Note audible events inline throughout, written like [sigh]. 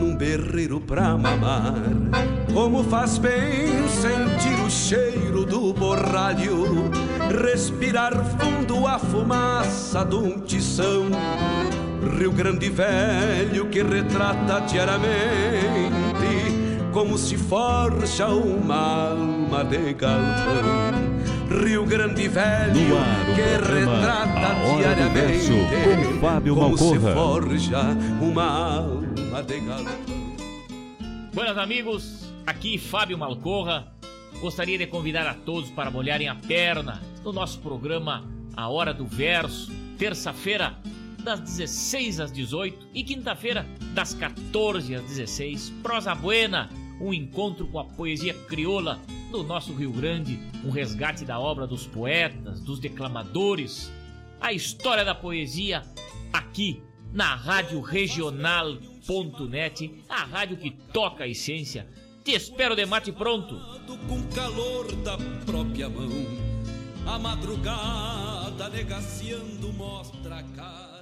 num berreiro pra mamar. Como faz bem sentir o cheiro do borralho, respirar fundo a fumaça de um tição. Rio Grande Velho que retrata diariamente como se forja uma alma de galpão. Rio Grande Velho ar, que retrata diariamente com Fábio como Malcorra. se forja uma alma de galpão. Buenas amigos, aqui Fábio Malcorra. Gostaria de convidar a todos para molharem a perna no nosso programa A Hora do Verso, terça-feira das 16 às 18 e quinta-feira das 14 às 16. Prosa Buena, um encontro com a poesia crioula do nosso Rio Grande, um resgate da obra dos poetas, dos declamadores, a história da poesia aqui na Rádio Regional.net, a rádio que toca a essência. Te espero de mate pronto. Com calor da própria mão, a madrugada negaciando mostra a cara.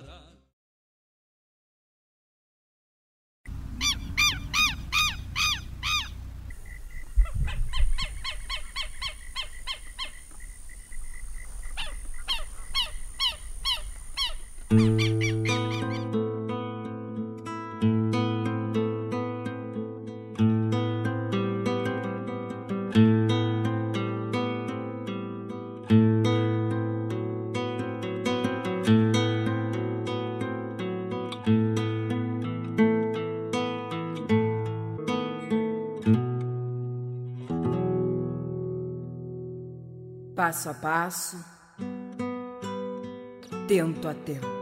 Passo a passo, tento a tento.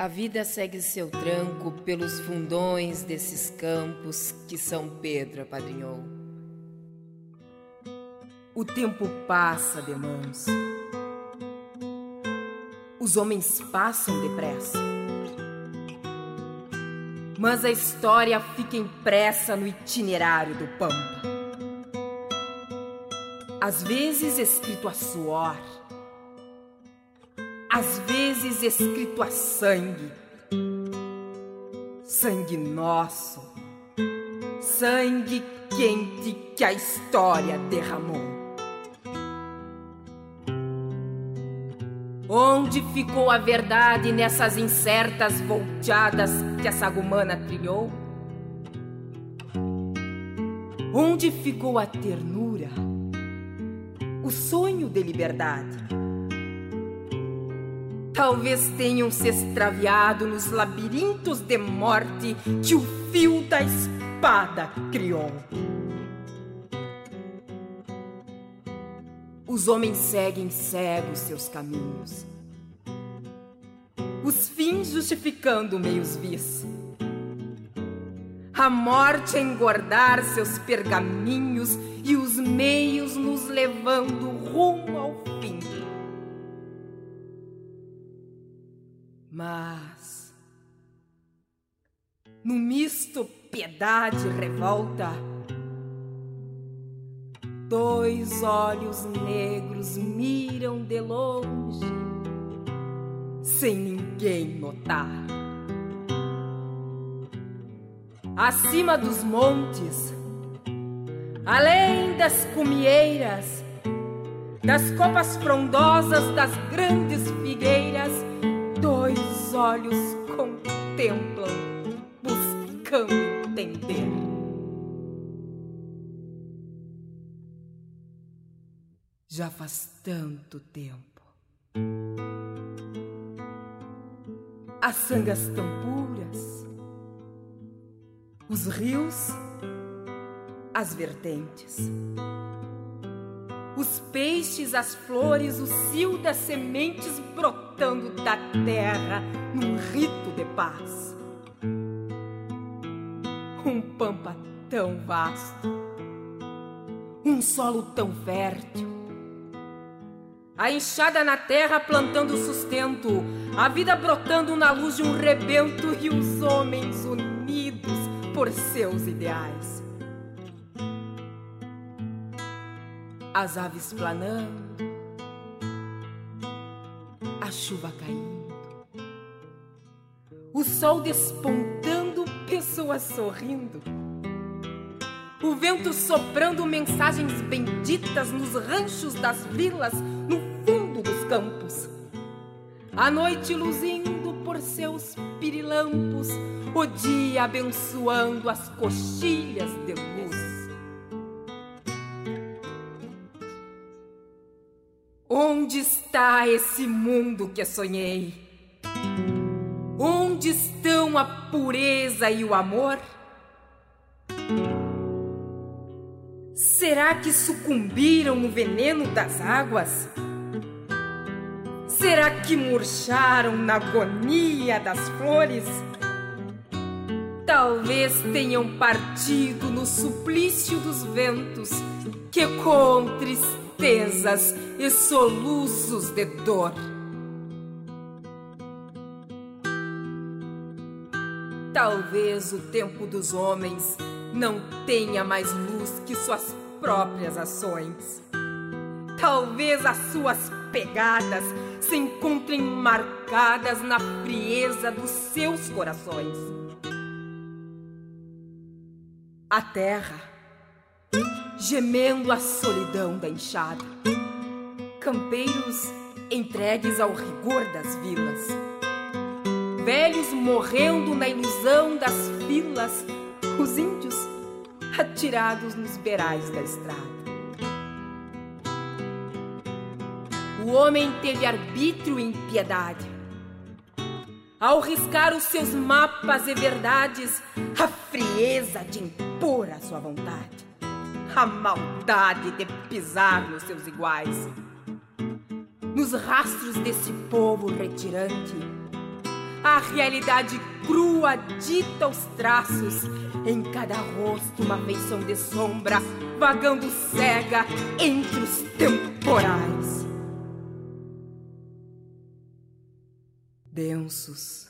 A vida segue seu tranco pelos fundões desses campos que São Pedro apadrinhou. O tempo passa de mãos. Os homens passam depressa. Mas a história fica impressa no itinerário do Pampa. Às vezes escrito a suor, às vezes escrito a sangue. Sangue nosso, sangue quente que a história derramou. Onde ficou a verdade nessas incertas volteadas que a sagumana trilhou? Onde ficou a ternura, o sonho de liberdade? Talvez tenham se extraviado nos labirintos de morte que o fio da espada criou. Os homens seguem cegos seus caminhos, os fins justificando meios vis. A morte a engordar seus pergaminhos e os meios nos levando rumo ao Mas, no misto piedade e revolta, Dois olhos negros miram de longe, sem ninguém notar. Acima dos montes, além das cumieiras, das copas frondosas das grandes figueiras, dois olhos contemplam, buscando entender. já faz tanto tempo. As sangas tão puras, os rios, as vertentes, os peixes, as flores, o cio das sementes brotando da terra num rito de paz. Um pampa tão vasto, um solo tão fértil, a enxada na terra plantando sustento, a vida brotando na luz de um rebento e os homens unidos por seus ideais. As aves planando, a chuva caindo, o sol despontando, pessoas sorrindo o vento soprando mensagens benditas nos ranchos das vilas, no fundo dos campos. A noite luzindo por seus pirilampos, o dia abençoando as coxilhas de luz. Onde está esse mundo que sonhei? Onde estão a pureza e o amor? Será que sucumbiram no veneno das águas? Será que murcharam na agonia das flores? Talvez tenham partido no suplício dos ventos que com tristezas e soluços de dor. Talvez o tempo dos homens não tenha mais luz que suas próprias ações. Talvez as suas pegadas se encontrem marcadas na frieza dos seus corações. A terra, gemendo a solidão da enxada, campeiros entregues ao rigor das vilas, velhos morrendo na ilusão das filas, os índios atirados nos beirais da estrada. O homem teve arbítrio e impiedade. Ao riscar os seus mapas e verdades, a frieza de impor a sua vontade, a maldade de pisar nos seus iguais. Nos rastros desse povo retirante, a realidade crua dita os traços em cada rosto, uma feição de sombra, vagando cega entre os temporais. densos,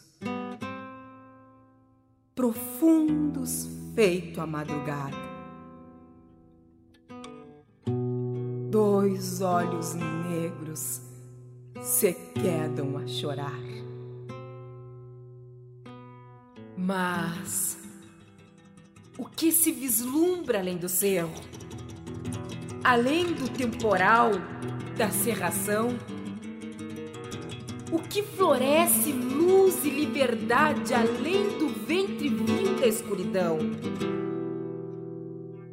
profundos, feito a madrugada. Dois olhos negros se quedam a chorar. Mas o que se vislumbra além do cerro? Além do temporal, da serração? O que floresce luz e liberdade além do ventre vil da escuridão?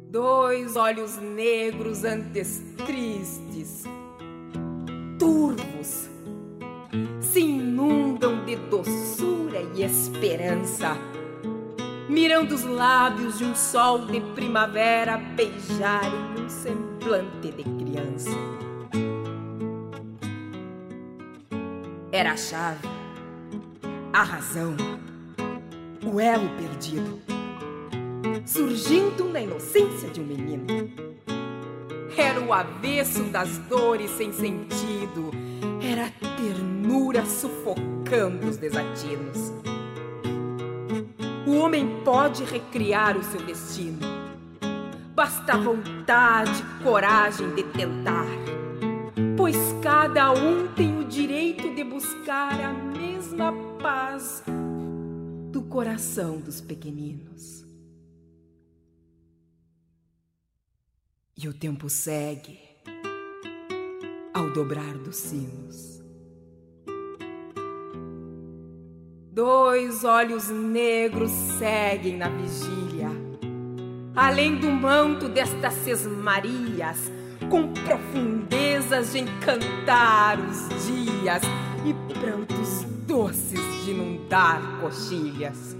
Dois olhos negros antes tristes, turvos, se inundam de doçura e esperança, mirando os lábios de um sol de primavera beijarem um semblante de criança. Era a chave, a razão, o elo perdido, surgindo na inocência de um menino. Era o avesso das dores sem sentido, era a ternura sufocando os desatinos. O homem pode recriar o seu destino. Basta vontade, coragem de tentar, pois cada um tem o direito de buscar a mesma paz do coração dos pequeninos. E o tempo segue ao dobrar dos sinos. Dois olhos negros seguem na vigília, além do manto destas sesmarias, com profundezas de encantar os dias e prantos doces de inundar coxilhas.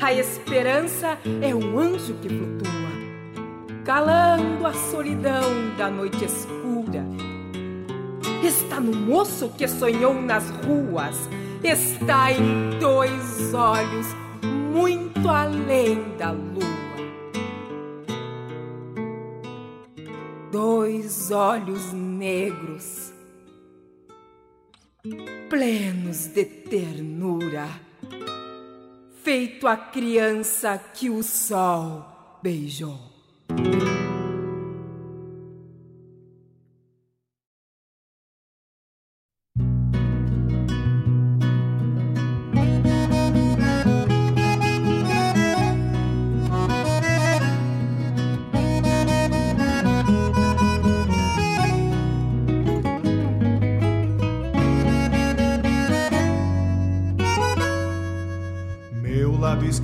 A esperança é um anjo que flutua, calando a solidão da noite escura. Está no moço que sonhou nas ruas, está em dois olhos muito além da lua. Dois olhos negros, plenos de ternura, feito a criança que o sol beijou.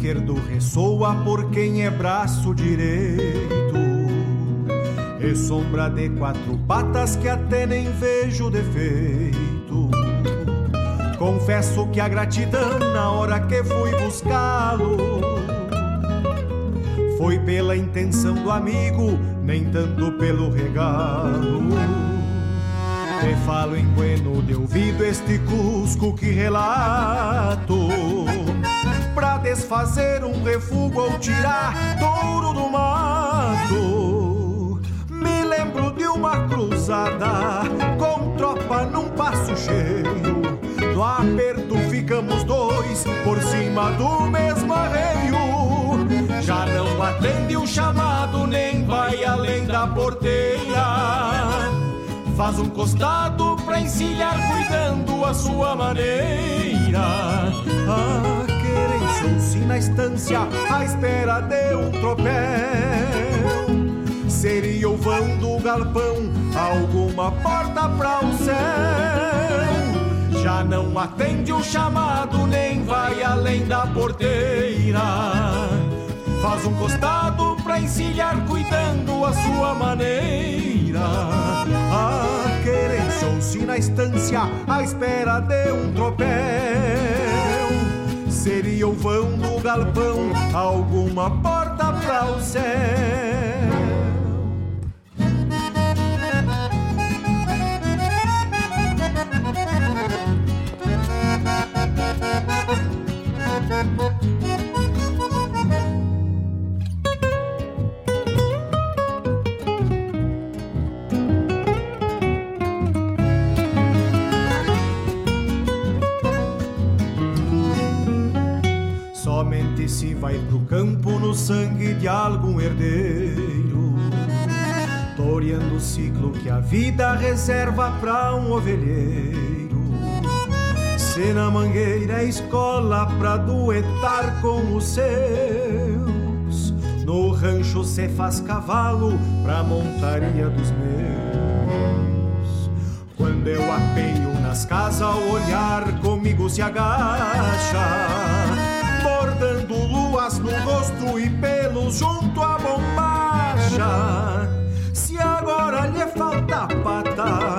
Esquerdo ressoa por quem é braço direito. E sombra de quatro patas que até nem vejo defeito. Confesso que a gratidão na hora que fui buscá-lo foi pela intenção do amigo, nem tanto pelo regalo. Te falo em bueno de ouvido este cusco que relato pra desfazer um refúgio ou tirar touro do mato. Uma cruzada com tropa num passo cheio. No aperto ficamos dois por cima do mesmo arreio. Já não atende o chamado, nem vai além da porteira. Faz um costado pra encilhar, cuidando a sua maneira. Ah, Achou-se na estância à espera de um tropel. Seria o vão do galpão alguma porta para o céu. Já não atende o chamado, nem vai além da porteira. Faz um costado pra encilhar, cuidando a sua maneira. A querência ou-se na estância à espera de um tropel seria o vão do galpão, alguma porta para o céu. Somente se vai pro campo no sangue de algum herdeiro, toreando o ciclo que a vida reserva pra um ovelheiro. Se na mangueira escola pra duetar com os seus, no rancho se faz cavalo pra montaria dos meus. Quando eu apeio nas casas, o olhar comigo se agacha bordando luas no rosto e pelos junto à bombacha. Se agora lhe falta pata,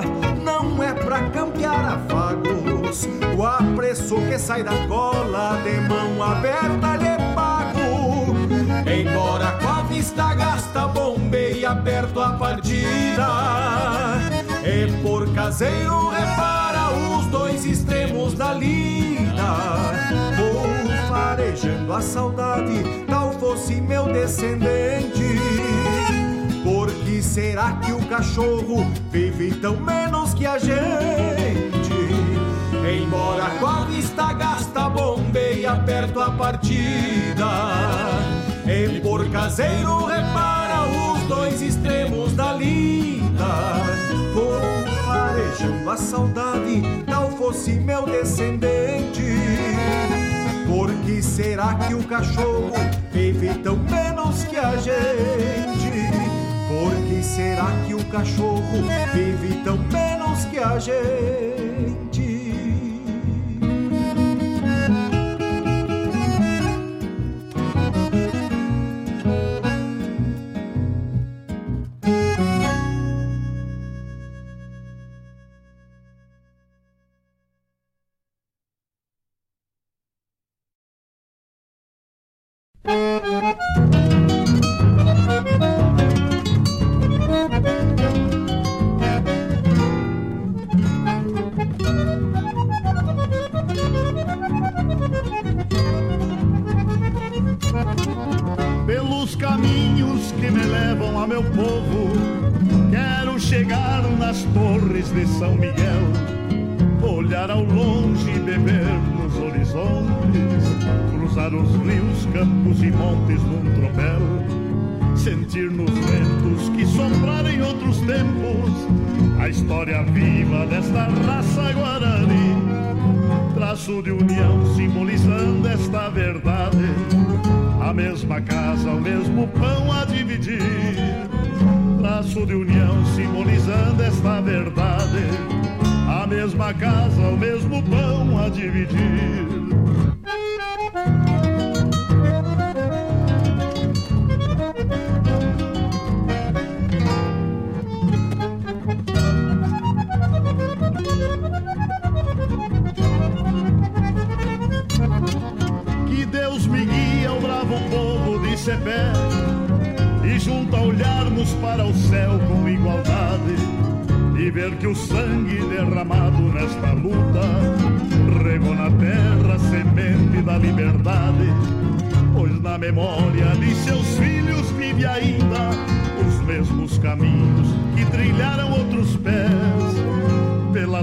afagos. O apreço que sai da cola de mão aberta lhe pago. Embora com a vista gasta, bombeia aberto a partida. E por caseiro repara os dois extremos da lida farejando a saudade, tal fosse meu descendente. Por que será que o cachorro vive tão menos que a gente? Embora a vista gasta, bombeia perto a partida. E por caseiro repara os dois extremos da lida. Por farejando a saudade, tal fosse meu descendente. Por que será que o cachorro vive tão menos que a gente? Por que será que o cachorro vive tão menos que a gente?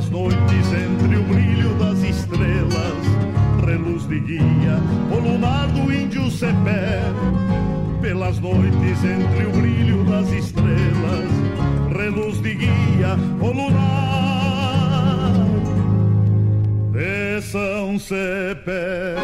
Pelas noites entre o brilho das estrelas reluz de guia, o lunar do índio cepé, pelas noites entre o brilho das estrelas, reluz de guia, o lunar de São Cepé.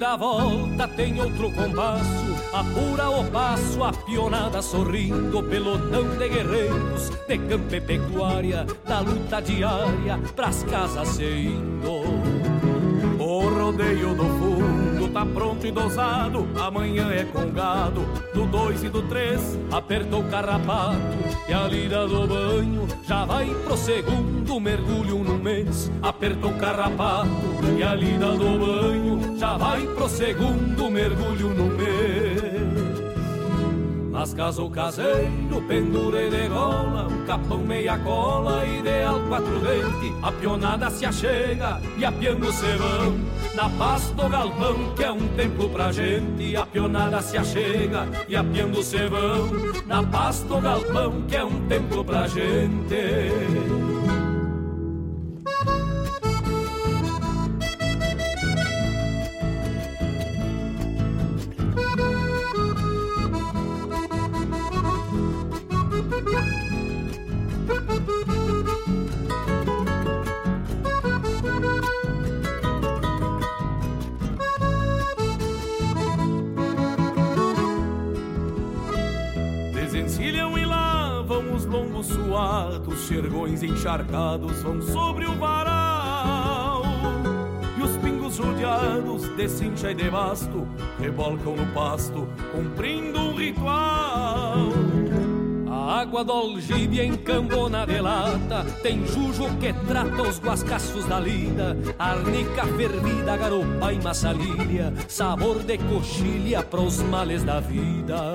Da volta tem outro compasso apura o passo, a pionada sorrindo, pelotão de guerreiros, de campo pecuária, da luta diária, pras casas se indo. O rodeio do fundo tá pronto e dosado, amanhã é com gado, do dois e do três, apertou o carrapato, e a lida do banho já vai pro segundo mergulho no mês. Apertou o carrapato, e a lida do banho já vai pro segundo mergulho no mês. Mas caso caseiro, pendura e degola, um capão meia cola, ideal quatro dente, a pionada se achega e apiando se vão. Na paz do galpão, que é um templo pra gente, a pionada se achega e apiando se vão. Na paz do galpão, que é um templo pra gente. Encharcados vão sobre o varal. E os pingos rodeados de cincha e de basto Rebolcam no pasto, cumprindo um ritual. A água do algibe encambona de lata Tem jujo que trata os guascaços da lida. Arnica fervida, garopa e massalilha Sabor de coxilha pros males da vida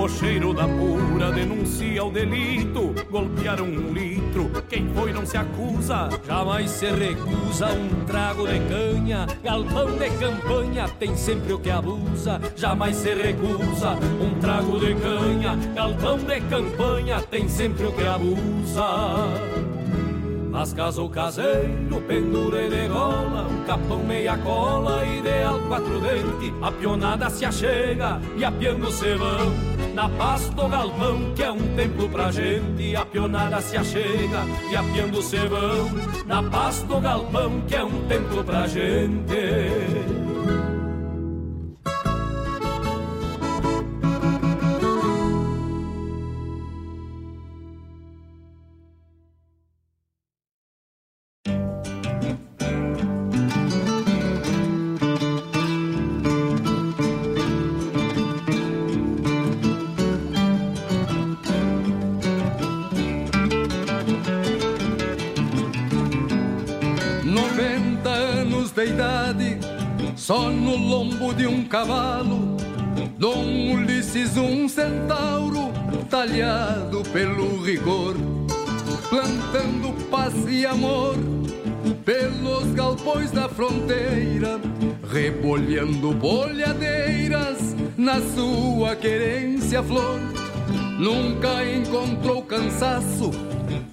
o cheiro da pura denuncia o delito. Golpearam um litro, quem foi não se acusa. Jamais se recusa um trago de canha. Galpão de campanha tem sempre o que abusa. Jamais se recusa um trago de canha. Galpão de campanha tem sempre o que abusa. Mas caso caseiro, pendura e degola, um capão meia cola, ideal quatro dente, a pionada se achega e apiando se vão. Na paz do galpão, que é um templo pra gente, a pionada se achega e apiando se vão. Na paz do galpão, que é um templo pra gente. Só no lombo de um cavalo, Dom Ulisses, um centauro, talhado pelo rigor, plantando paz e amor pelos galpões da fronteira, rebolhando bolhadeiras na sua querência flor. Nunca encontrou cansaço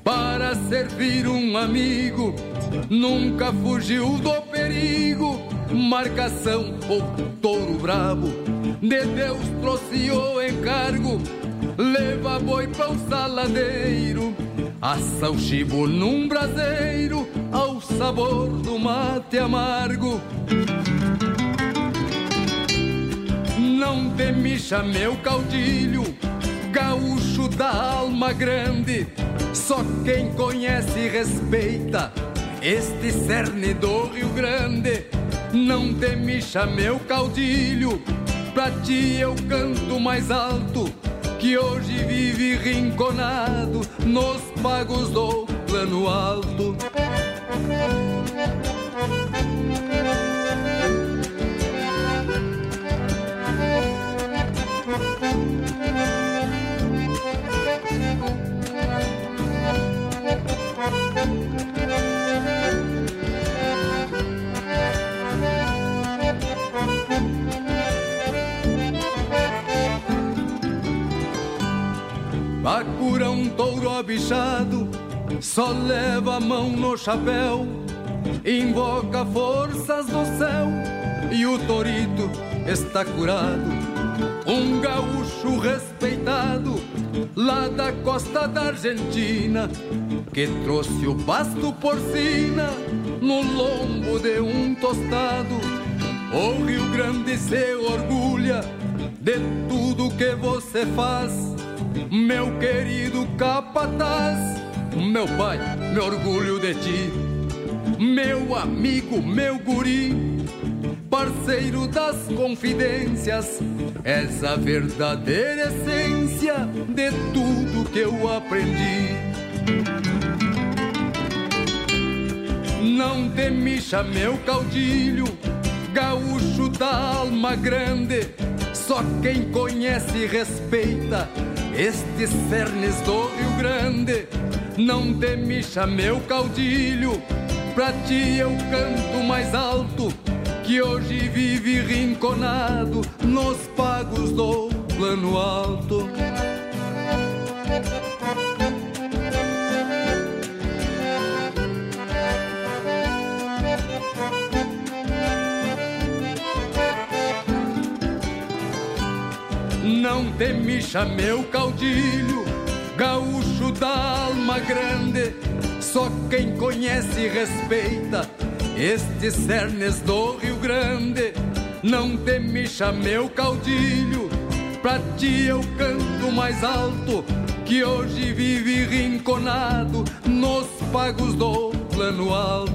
para servir um amigo, nunca fugiu do perigo marcação ou touro brabo. De Deus trouxe o encargo, leva boi para o saladeiro, assa o chibo num braseiro, ao sabor do mate amargo. Não demicha meu caudilho, gaúcho da alma grande, só quem conhece e respeita este cerne do Rio Grande não temixa meu caudilho, pra ti eu canto mais alto, que hoje vive rinconado nos pagos do plano alto. Bacura um touro abichado, só leva a mão no chapéu, invoca forças do céu e o torito está curado. Um gaúcho respeitado lá da costa da Argentina que trouxe o pasto porcina no lombo de um tostado O Rio Grande se orgulha de tudo que você faz, meu querido capataz. Meu pai, me orgulho de ti, meu amigo, meu guri, parceiro das confidências, essa verdadeira essência de tudo que eu aprendi. Não te meu caudilho, gaúcho da alma grande. Só quem conhece e respeita estes cernes do Rio Grande. Não te meu caudilho, pra ti eu canto mais alto. Que hoje vive rinconado nos pagos do plano alto. Não te meu caudilho, gaúcho da alma grande. Só quem conhece e respeita estes cernes do Rio Grande. Não te meu caudilho, pra ti eu canto mais alto. Que hoje vive rinconado nos pagos do plano alto.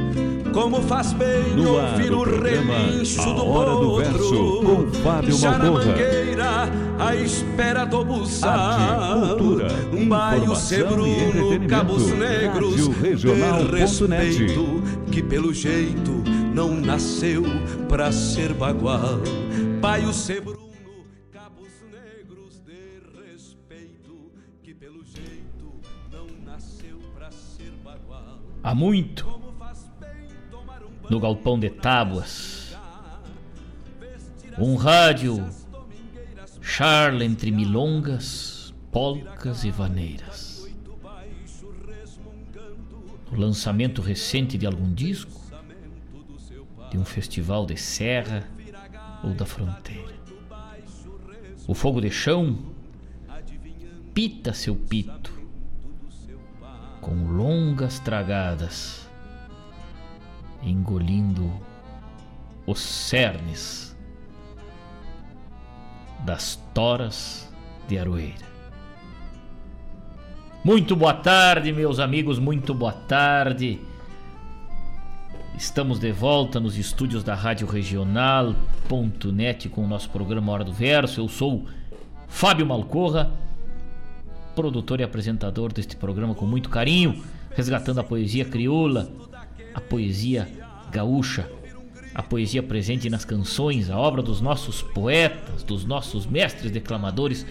Como faz bem no ouvir o relincho do hora do verso com Fábio Já na Malcorra. mangueira, à espera do buçal Arte, cultura, Um baio informação e sebruno, cabos negros De respeito, que pelo jeito não nasceu pra ser bagual. Baio sebruno, cabos negros de respeito Que pelo jeito não nasceu pra ser bagual. Há muito, no galpão de tábuas, um rádio charla entre milongas, polcas e vaneiras. O lançamento recente de algum disco, de um festival de serra ou da fronteira. O fogo de chão pita seu pito com longas tragadas, engolindo os cernes das toras de Aroeira. Muito boa tarde, meus amigos, muito boa tarde. Estamos de volta nos estúdios da Rádio Regional.net com o nosso programa Hora do Verso. Eu sou Fábio Malcorra, produtor e apresentador deste programa com muito carinho, resgatando a poesia crioula, a poesia gaúcha, a poesia presente nas canções, a obra dos nossos poetas, dos nossos mestres declamadores,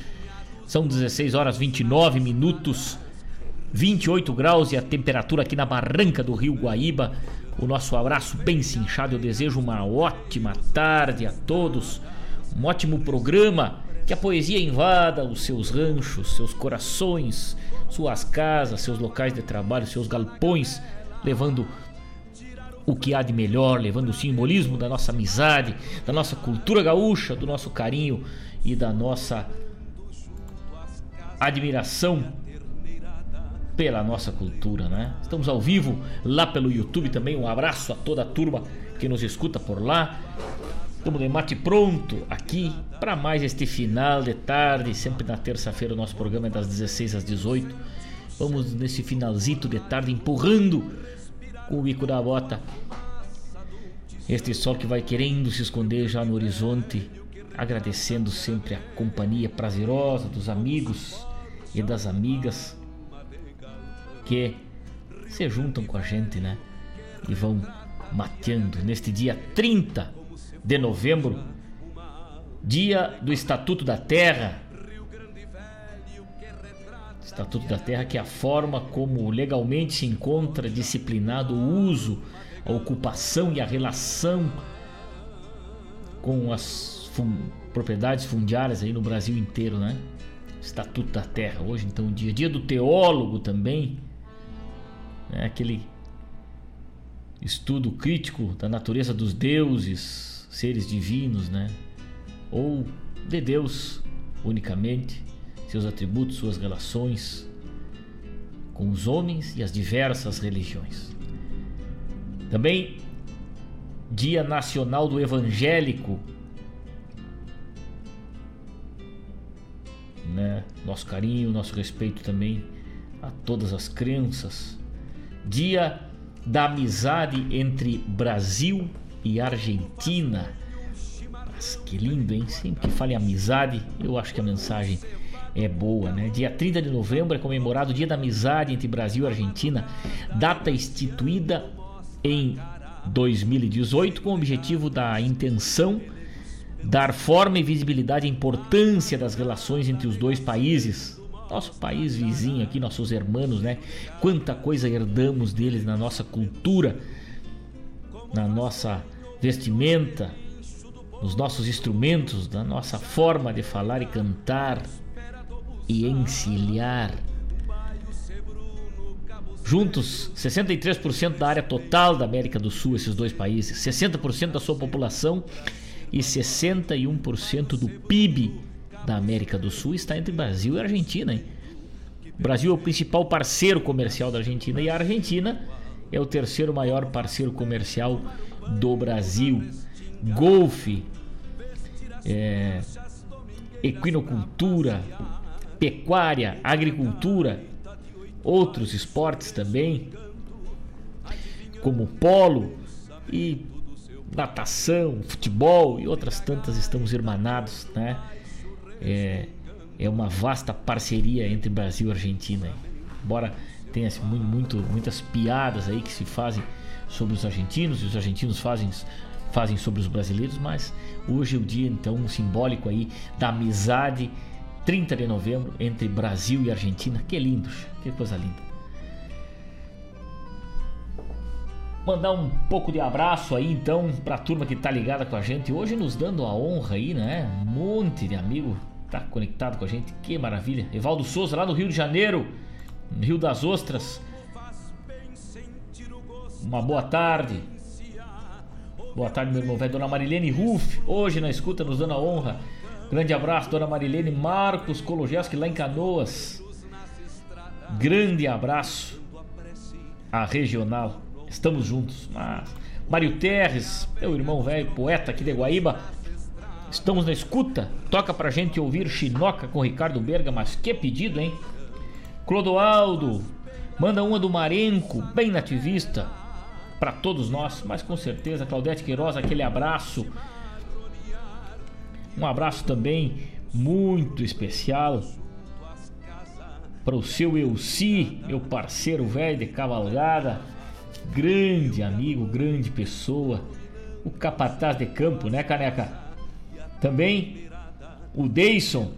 São 16 horas 29 minutos, 28 graus e a temperatura aqui na barranca do Rio Guaíba. O nosso abraço bem cinchado. Eu desejo uma ótima tarde a todos, um ótimo programa. Que a poesia invada os seus ranchos, seus corações, suas casas, seus locais de trabalho, seus galpões, levando o que há de melhor, levando o simbolismo da nossa amizade, da nossa cultura gaúcha, do nosso carinho e da nossa admiração pela nossa cultura, né? Estamos ao vivo lá pelo YouTube também. Um abraço a toda a turma que nos escuta por lá. Estamos de mate pronto aqui para mais este final de tarde, sempre na terça-feira o nosso programa é das 16 às 18. Vamos nesse finalzito de tarde empurrando o bico da bota este sol que vai querendo se esconder já no horizonte, agradecendo sempre a companhia prazerosa dos amigos e das amigas que se juntam com a gente, né? E vão mateando neste dia 30 de novembro, dia do Estatuto da Terra. Estatuto da Terra que é a forma como legalmente se encontra disciplinado o uso, a ocupação e a relação com as fun propriedades fundiárias aí no Brasil inteiro, né? Estatuto da Terra. Hoje, então, dia dia do teólogo também, né? aquele estudo crítico da natureza dos deuses, seres divinos, né? Ou de Deus unicamente, seus atributos, suas relações com os homens e as diversas religiões. Também Dia Nacional do Evangélico, né? Nosso carinho, nosso respeito também a todas as crenças. Dia da amizade entre Brasil e Argentina. Mas que lindo, hein? Sempre que fala em amizade, eu acho que a mensagem é boa, né? Dia 30 de novembro é comemorado o Dia da Amizade entre Brasil e Argentina, data instituída em 2018 com o objetivo da intenção dar forma e visibilidade à importância das relações entre os dois países. Nosso país vizinho aqui, nossos irmãos, né? Quanta coisa herdamos deles na nossa cultura, na nossa vestimenta, nos nossos instrumentos, na nossa forma de falar e cantar e encilhar. Juntos, 63% da área total da América do Sul, esses dois países, 60% da sua população e 61% do PIB da América do Sul está entre Brasil e Argentina. Hein? O Brasil é o principal parceiro comercial da Argentina e a Argentina é o terceiro maior parceiro comercial do Brasil. Golfe, é, equinocultura, pecuária, agricultura, outros esportes também, como polo e natação, futebol e outras tantas estamos irmanados, né? É, é uma vasta parceria entre Brasil e Argentina. Embora tenha muito, muitas piadas aí que se fazem sobre os argentinos e os argentinos fazem, fazem sobre os brasileiros, mas hoje é o dia então simbólico aí da amizade 30 de novembro entre Brasil e Argentina. Que lindo, que coisa linda. Mandar um pouco de abraço aí então pra turma que tá ligada com a gente hoje, nos dando a honra aí, né? Um monte de amigo tá conectado com a gente, que maravilha. Evaldo Souza lá no Rio de Janeiro, no Rio das Ostras. Uma boa tarde. Boa tarde, meu irmão velho. Dona Marilene Ruff, hoje na escuta, nos dando a honra. Grande abraço, Dona Marilene Marcos Kologeski, lá em Canoas. Grande abraço à regional. Estamos juntos. Mas Mário Terres, meu irmão velho, poeta aqui de Guaíba. Estamos na escuta. Toca pra gente ouvir Chinoca com Ricardo Berga, mas que pedido, hein? Clodoaldo, manda uma do Marenco, bem nativista, para todos nós, mas com certeza, Claudete Queiroz, aquele abraço. Um abraço também muito especial para o seu Elci, meu parceiro velho de cavalgada grande amigo, grande pessoa, o capataz de campo, né, caneca? Também o Deison,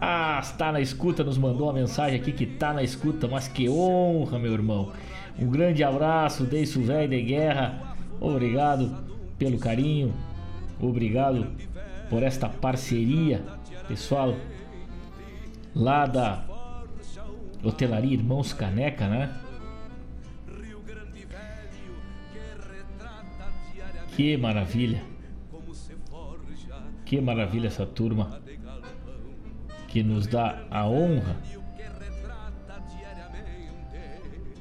Ah, está na escuta, nos mandou uma mensagem aqui que tá na escuta, mas que honra, meu irmão. Um grande abraço, Deiso Velho de Guerra. Obrigado pelo carinho, obrigado por esta parceria, pessoal. Lá da Hotelaria Irmãos Caneca, né? Que maravilha! Que maravilha essa turma que nos dá a honra.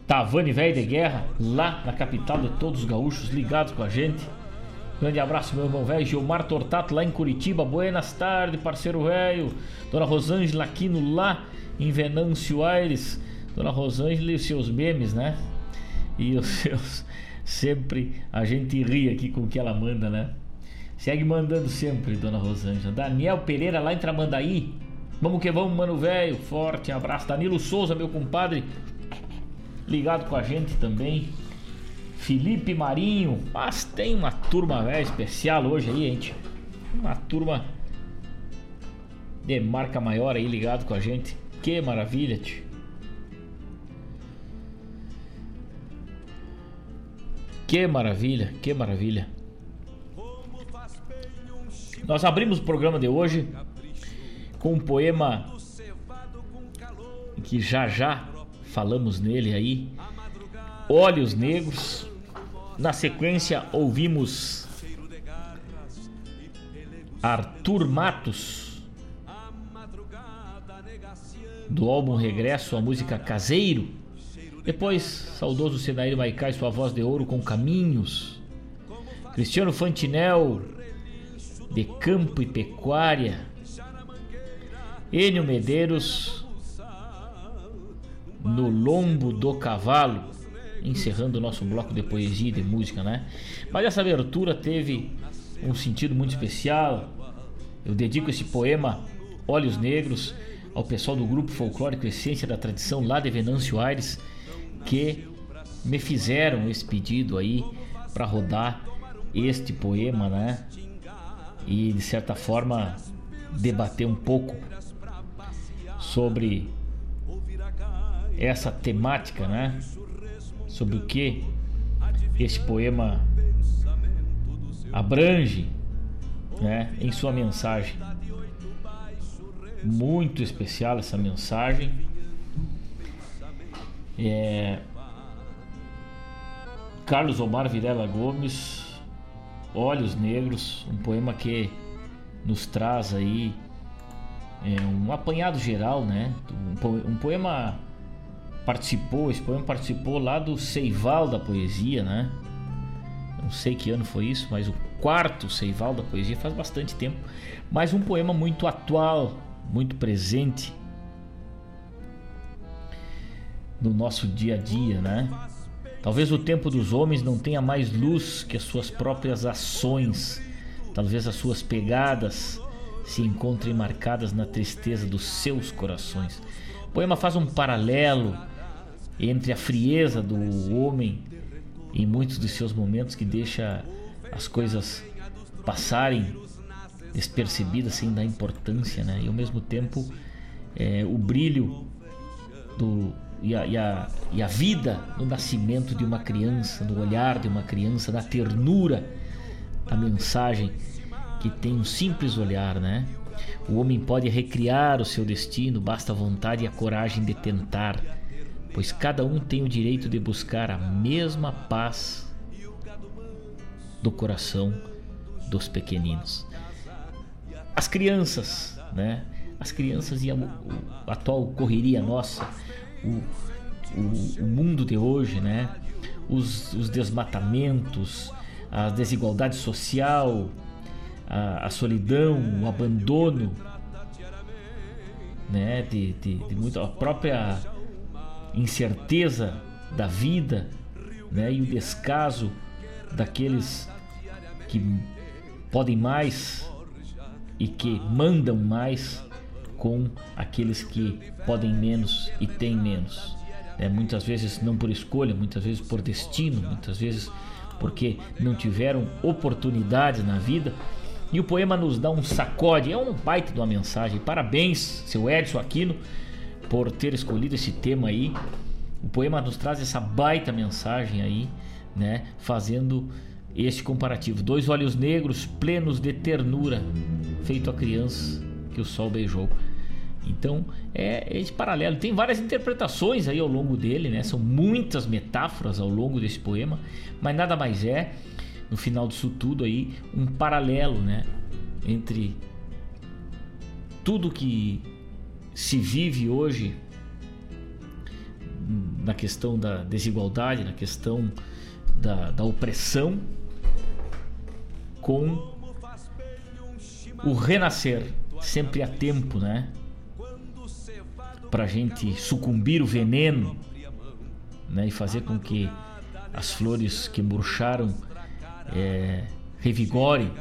Tavani Velho de Guerra, lá na capital de todos os gaúchos, ligados com a gente. Grande abraço, meu irmão velho. Gilmar Tortato, lá em Curitiba. Buenas tardes, parceiro velho. Dona Rosângela Aquino, lá em Venâncio Aires. Dona Rosângela e os seus memes, né? E os seus. Sempre a gente ri aqui com o que ela manda, né? Segue mandando sempre, Dona Rosângela. Daniel Pereira, lá em Tramandaí. Vamos que vamos, mano velho. Forte abraço. Danilo Souza, meu compadre. Ligado com a gente também. Felipe Marinho. Mas tem uma turma velho especial hoje aí, gente. Uma turma de marca maior aí ligado com a gente. Que maravilha, tio. Que maravilha, que maravilha. Nós abrimos o programa de hoje com um poema que já já falamos nele aí. Olhos Negros. Na sequência ouvimos Arthur Matos do álbum Regresso a música Caseiro. Depois, saudoso Senair Maicá e sua voz de ouro com Caminhos. Cristiano Fantinel de Campo e Pecuária. Enio Medeiros no Lombo do Cavalo, encerrando o nosso bloco de poesia e de música, né? Mas essa abertura teve um sentido muito especial. Eu dedico esse poema Olhos Negros ao pessoal do grupo folclórico Essência da Tradição lá de Venâncio Aires que me fizeram esse pedido aí para rodar este poema, né? E de certa forma debater um pouco sobre essa temática, né? Sobre o que esse poema abrange, né? Em sua mensagem. Muito especial essa mensagem. É... Carlos Omar Virela Gomes, Olhos Negros, um poema que nos traz aí é, um apanhado geral, né? Um, poema participou, esse poema participou lá do Seival da Poesia, né? Não sei que ano foi isso, mas o quarto Seival da Poesia faz bastante tempo. Mas um poema muito atual, muito presente no nosso dia a dia, né? Talvez o tempo dos homens não tenha mais luz que as suas próprias ações, talvez as suas pegadas se encontrem marcadas na tristeza dos seus corações. O poema faz um paralelo entre a frieza do homem em muitos de seus momentos que deixa as coisas passarem despercebidas sem dar importância, né? E ao mesmo tempo é, o brilho do, e, a, e, a, e a vida no nascimento de uma criança, no olhar de uma criança, na ternura da mensagem que tem um simples olhar, né? O homem pode recriar o seu destino, basta a vontade e a coragem de tentar, pois cada um tem o direito de buscar a mesma paz do coração dos pequeninos. As crianças, né? As crianças e a, a atual correria nossa, o, o, o mundo de hoje, né? Os, os desmatamentos, a desigualdade social, a, a solidão, o abandono, né, de, de, de a própria incerteza da vida, né, e o descaso daqueles que podem mais e que mandam mais com aqueles que podem menos e têm menos. Né? Muitas vezes não por escolha, muitas vezes por destino, muitas vezes porque não tiveram oportunidades na vida E o poema nos dá um sacode, é um baita de uma mensagem. Parabéns, seu Edson Aquino, por ter escolhido esse tema aí. O poema nos traz essa baita mensagem aí, né? Fazendo este comparativo. Dois olhos negros plenos de ternura, feito a criança que o sol beijou. Então é esse paralelo. Tem várias interpretações aí ao longo dele, né? São muitas metáforas ao longo desse poema, mas nada mais é no final disso tudo aí um paralelo, né, entre tudo que se vive hoje na questão da desigualdade, na questão da, da opressão, com o renascer. Sempre há tempo, né? Pra gente sucumbir o veneno, né? E fazer com que as flores que murcharam é, revigorem,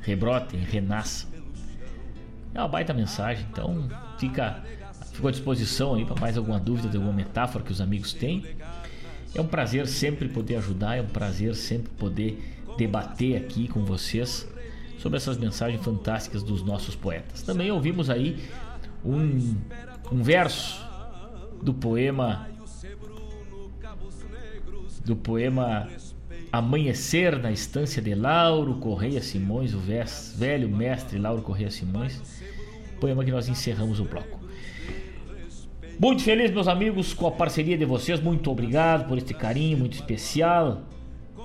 rebrotem, renasçam. É uma baita mensagem, então fica, fica à disposição aí para mais alguma dúvida, de alguma metáfora que os amigos têm. É um prazer sempre poder ajudar, é um prazer sempre poder debater aqui com vocês sobre essas mensagens fantásticas dos nossos poetas. Também ouvimos aí um, um verso do poema do poema Amanhecer na estância de Lauro Correia Simões, o velho mestre Lauro Correia Simões, poema que nós encerramos o bloco. Muito feliz, meus amigos, com a parceria de vocês. Muito obrigado por este carinho muito especial.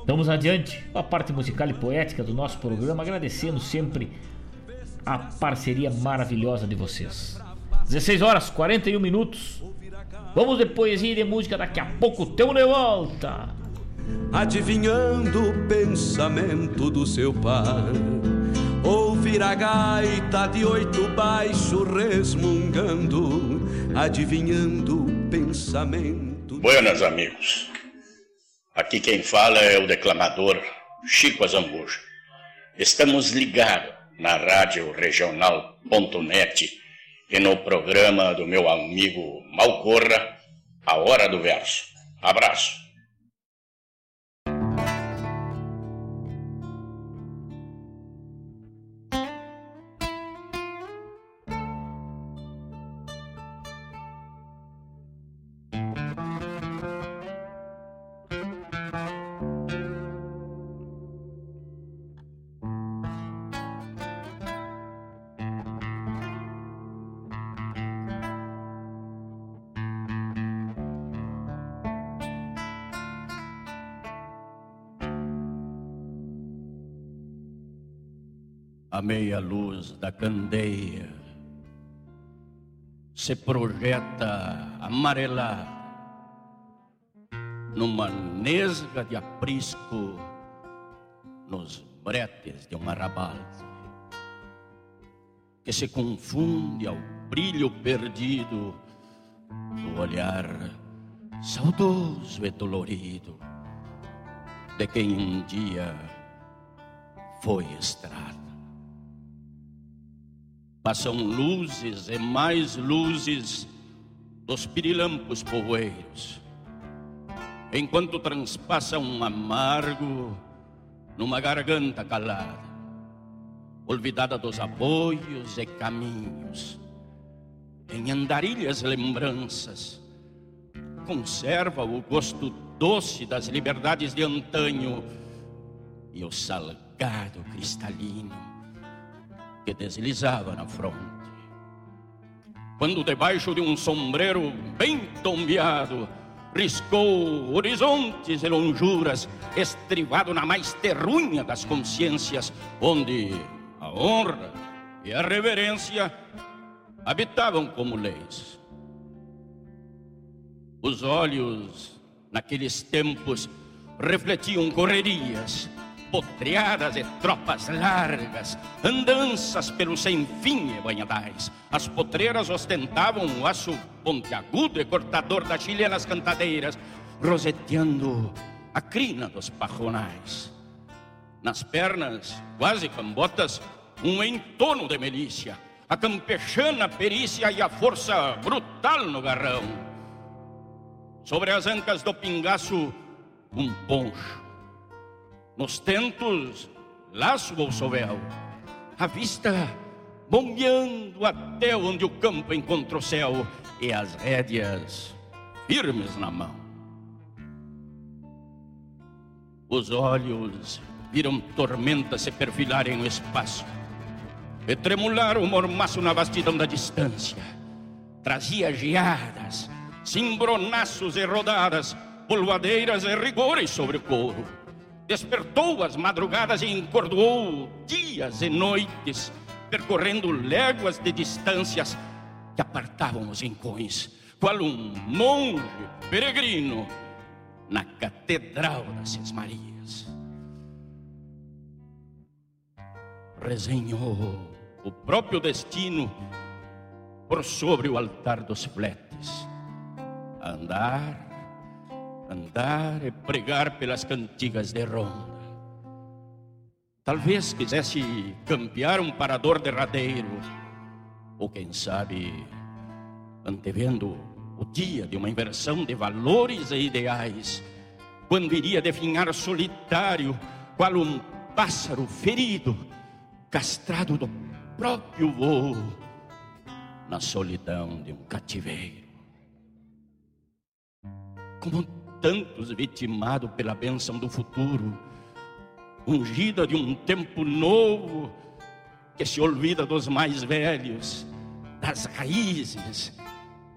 Vamos adiante com a parte musical e poética do nosso programa, agradecendo sempre a parceria maravilhosa de vocês. 16 horas 41 minutos. Vamos de poesia e de música daqui a pouco. Teu de volta adivinhando o pensamento do seu pai. Ouvir a gaita de oito baixo resmungando, adivinhando o pensamento. Buenas, amigos. Aqui quem fala é o declamador Chico Azambuja. Estamos ligados na rádio regional.net e no programa do meu amigo Malcorra, A Hora do Verso. Abraço. A meia luz da candeia se projeta amarelar numa nesga de aprisco nos bretes de uma rabalde que se confunde ao brilho perdido do olhar saudoso e dolorido de quem um dia foi estrada. Passam luzes e mais luzes dos pirilampos poeiros, enquanto transpassa um amargo numa garganta calada, olvidada dos apoios e caminhos, em andarilhas lembranças, conserva o gosto doce das liberdades de antanho e o salgado cristalino que deslizava na fronte. Quando debaixo de um sombreiro bem tombeado, riscou horizontes e lonjuras, estrivado na mais terrunha das consciências, onde a honra e a reverência habitavam como leis. Os olhos, naqueles tempos, refletiam correrias, potreadas e tropas largas, andanças pelo sem fim e banhadais. As potreiras ostentavam o aço pontiagudo e cortador das chilenas cantadeiras, roseteando a crina dos pajonais. Nas pernas, quase cambotas, um entono de milícia, a campechana perícia e a força brutal no garrão. Sobre as ancas do pingaço, um poncho nos tentos, laço ou sovel, a vista bombeando até onde o campo encontra o céu e as rédeas firmes na mão. Os olhos viram tormentas se perfilarem no espaço e tremular o mormaço na vastidão da distância. Trazia geadas, cimbronaços e rodadas, polvadeiras e rigores sobre o couro. Despertou as madrugadas e encordoou dias e noites, percorrendo léguas de distâncias que apartavam os rincões, qual um monge peregrino na Catedral das Marias. Resenhou o próprio destino por sobre o altar dos fletes. Andar, andar e pregar pelas cantigas de ronda. Talvez quisesse campear um parador derradeiro, ou quem sabe, antevendo o dia de uma inversão de valores e ideais, quando iria definhar solitário, qual um pássaro ferido, castrado do próprio voo na solidão de um cativeiro. Como tantos vitimados pela bênção do futuro, ungida de um tempo novo que se olvida dos mais velhos, das raízes,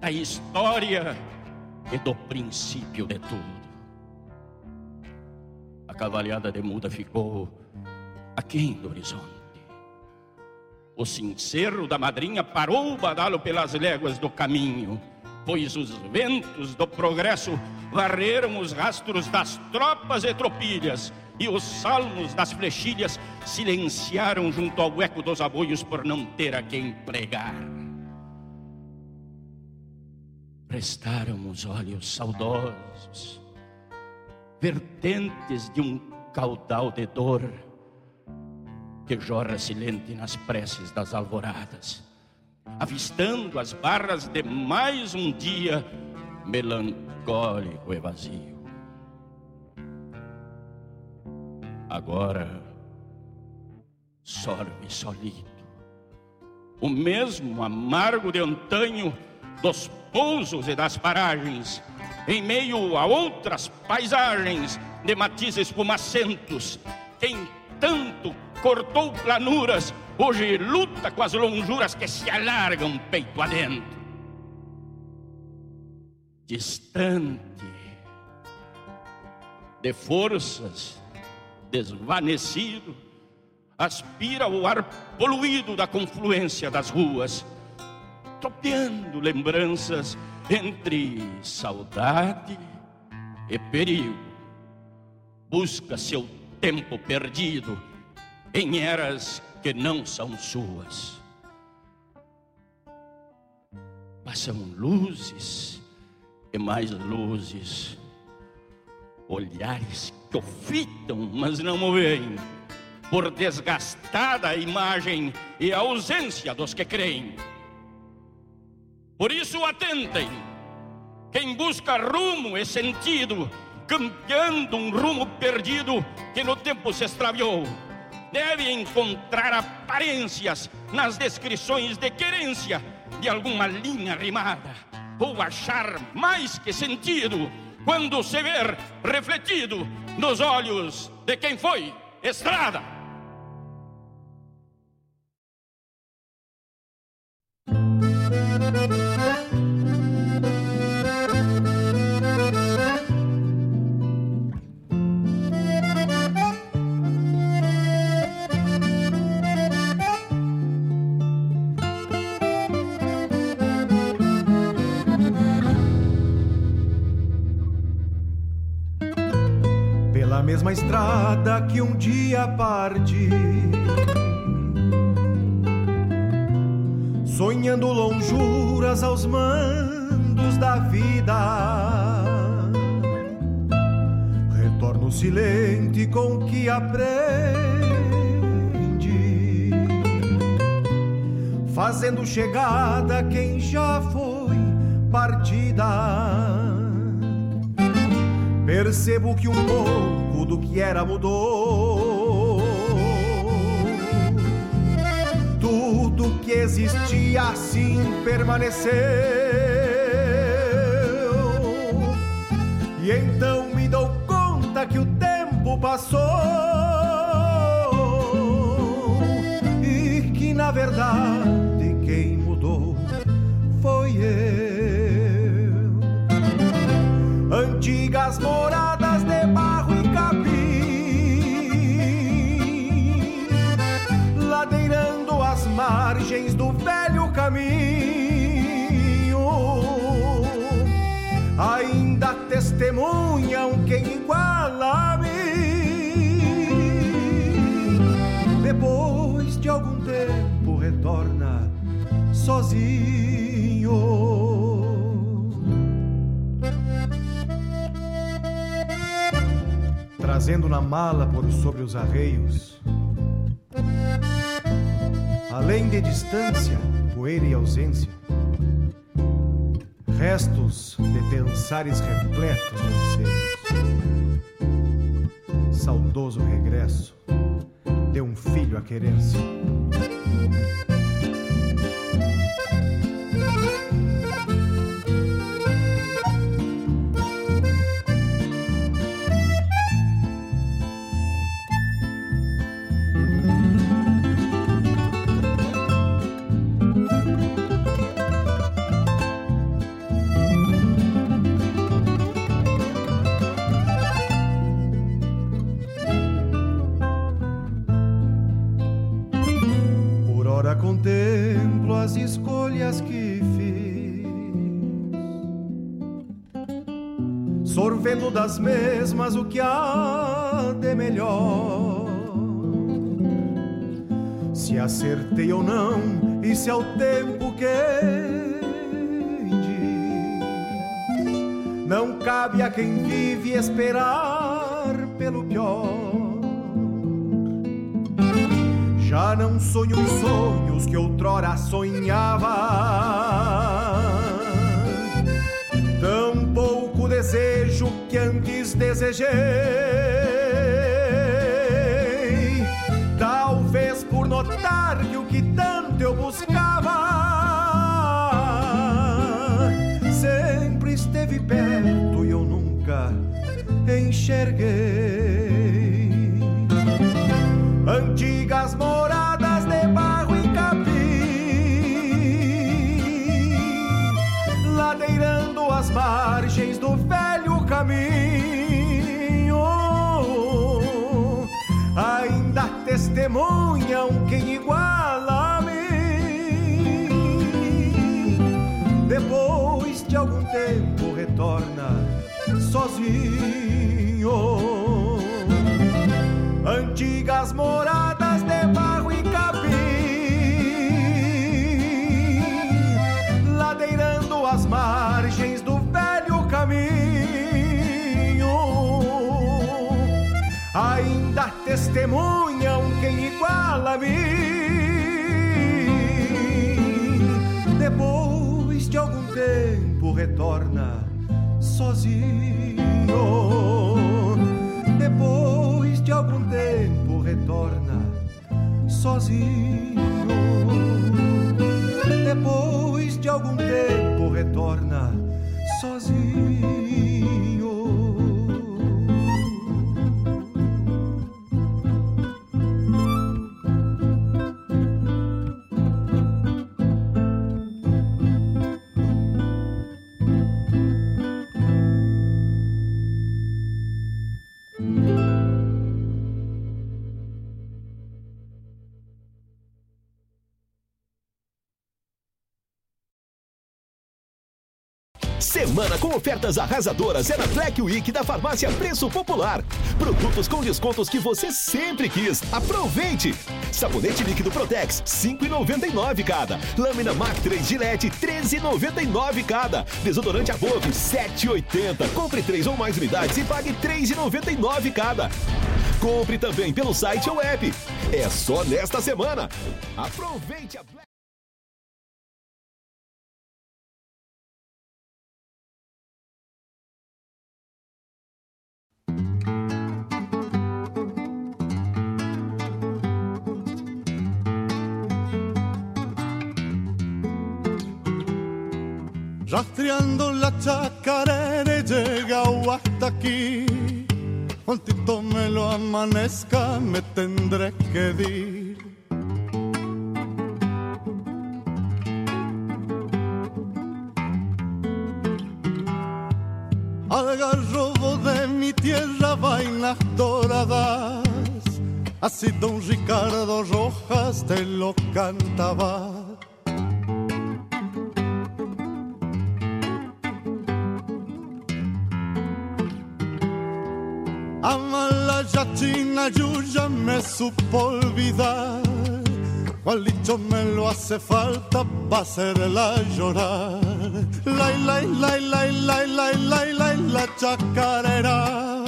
da história e do princípio de tudo. A cavalhada de muda ficou aquém do horizonte. O sincero da madrinha parou o badalo pelas léguas do caminho, pois os ventos do progresso varreram os rastros das tropas e tropilhas, e os salmos das flechilhas silenciaram junto ao eco dos aboios por não ter a quem pregar. Prestaram os olhos saudosos, vertentes de um caudal de dor que jorra silente nas preces das alvoradas, avistando as barras de mais um dia melancólico e vazio. Agora sorve solito, o mesmo amargo de antanho dos pousos e das paragens, em meio a outras paisagens de matizes fumacentos, quem tanto cortou planuras, hoje luta com as lonjuras que se alargam peito adentro. Distante de forças, desvanecido, aspira o ar poluído da confluência das ruas, tropeando lembranças entre saudade e perigo. Busca seu tempo perdido em eras que não são suas. Passam luzes e mais luzes, olhares que fitam, mas não o veem, por desgastada a imagem e ausência dos que creem. Por isso atentem, quem busca rumo e sentido, campeando um rumo perdido que no tempo se extraviou deve encontrar aparências nas descrições de querência de alguma linha rimada, ou achar mais que sentido quando se ver refletido nos olhos de quem foi estrada. Mesma estrada que um dia parti. Sonhando lonjuras aos mandos da vida. Retorno silente com que aprende. Fazendo chegada quem já foi partida Percebo que um pouco do que era mudou. mundo que existia assim permaneceu. E então me dou conta que o tempo passou e que na verdade quem mudou foi eu. Testemunham quem iguala a mim. Depois de algum tempo retorna sozinho. Trazendo na mala por sobre os arreios, além de distância, poeira e ausência, restos de pensares repletos de anseios. Saudoso regresso de um filho à querência. Das mesmas o que há de melhor. Se acertei ou não, isso é o tempo quem diz. Não cabe a quem vive esperar pelo pior. Já não sonho os sonhos que outrora sonhava. Desejo que antes desejei. Talvez por notar que o que tanto eu buscava sempre esteve perto e eu nunca enxerguei. Antigas moradas de barro e capim, ladeirando as margens sozinho antigas moradas de barro e capim, ladeirando as margens do velho caminho, ainda testemunham quem iguala a mim. Depois de algum tempo retorna sozinho depois de algum tempo retorna sozinho. Depois de algum tempo retorna Semana com ofertas arrasadoras é na Black Week da Farmácia Preço Popular. Produtos com descontos que você sempre quis. Aproveite! Sabonete líquido Protex, 5,99 cada. Lâmina Mac 3 Gillette, 13,99 cada. Desodorante Above, 7,80. Compre três ou mais unidades e pague 3,99 cada. Compre também pelo site ou app. É só nesta semana. Aproveite a Black rastreando la chacarera y llegado hasta aquí. Cuantito me lo amanezca, me tendré que ir. Al garrobo de mi tierra, vainas doradas. Así don Ricardo Rojas te lo cantaba. China ya me supo olvidar. Cualito me lo hace falta para hacerla llorar. La la la la la la la la la chacarera.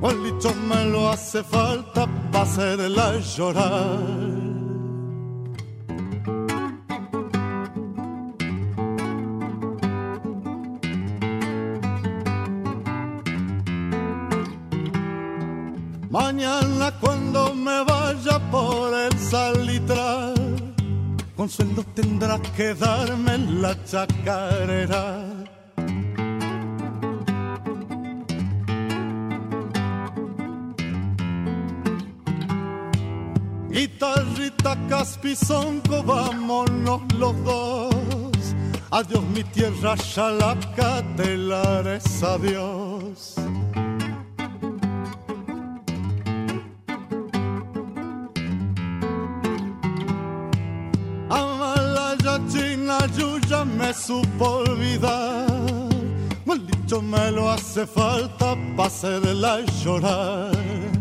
Cualito me lo hace falta para hacerla llorar. Mañana cuando me vaya por el salitral, sueldo tendrá que darme la chacarera. Guitarrita Caspizonco, vámonos los dos. Adiós mi tierra, Chalaca, te la adiós. Me supo olvidar. Maldito me lo hace falta para la llorar.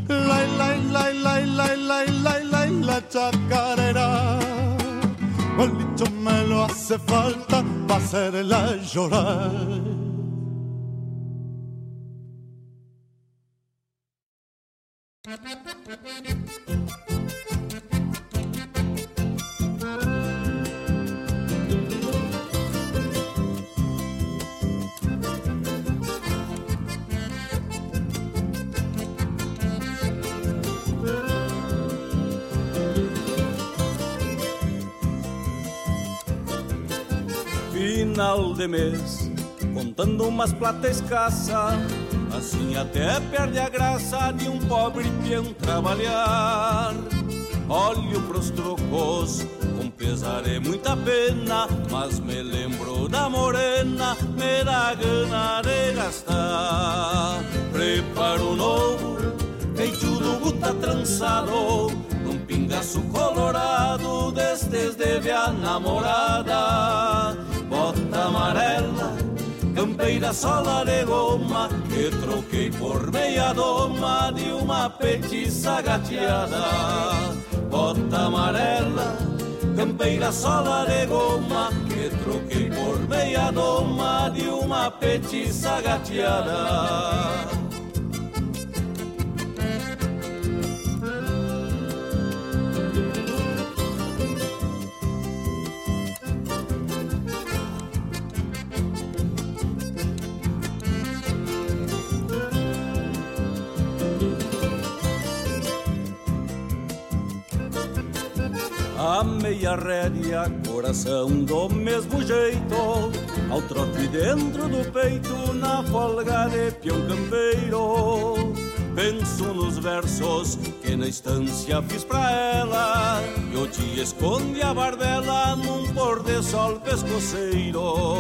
La la la la la la la la la chacarera. Maldito me lo hace falta para la llorar. Final de mês, contando umas plata escassa. Assim até perde a graça de um pobre peão trabalhar. Olho pros trocos, com pesar é muita pena, mas me lembro da morena, me dá gana de gastar. Preparo novo, feito do guta trançado, num pingaço colorado, destes deve a namorada bota amarela, campeira sola de goma, que troquei por meia doma de uma petiça gateada. Bota amarela, campeira sola de goma, que troquei por meia doma de uma petiça gateada. A meia rédea, coração do mesmo jeito. Ao trote dentro do peito, na folga de peão campeiro. Penso nos versos que na estância fiz pra ela. E o dia esconde a barbela num pôr de sol pescoceiro.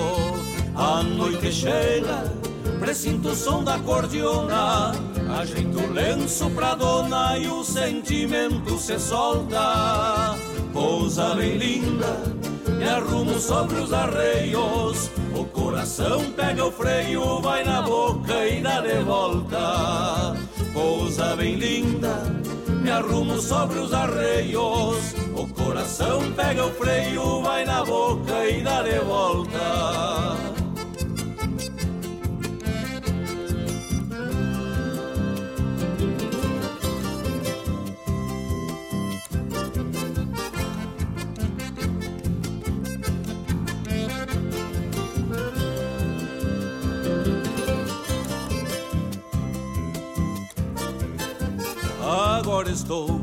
A noite chega, presinto o som da cordiona. Ajeito o lenço pra dona e o sentimento se solta Pousa bem linda, me arrumo sobre os arreios. O coração pega o freio, vai na boca e dá de volta. Pousa bem linda, me arrumo sobre os arreios. O coração pega o freio, vai na boca e dá de volta. Agora estou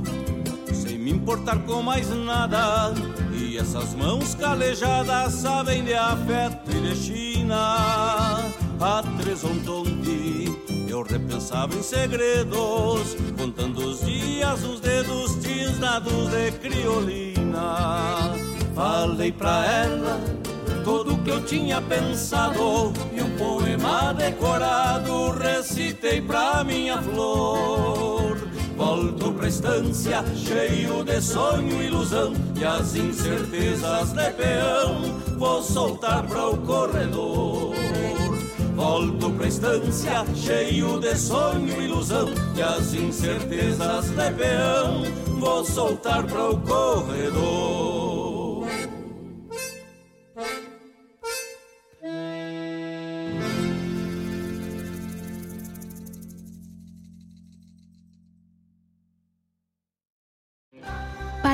sem me importar com mais nada. E essas mãos calejadas sabem de afeto e de China. A Tresontonte eu repensava em segredos, contando os dias, os dedos tisnados de criolina. Falei pra ela tudo o que eu tinha pensado e um poema decorado recitei pra minha flor. Volto pra estância cheio de sonho e ilusão e as incertezas de peão vou soltar para o corredor. Volto pra estância cheio de sonho e ilusão e as incertezas de peão vou soltar para o corredor.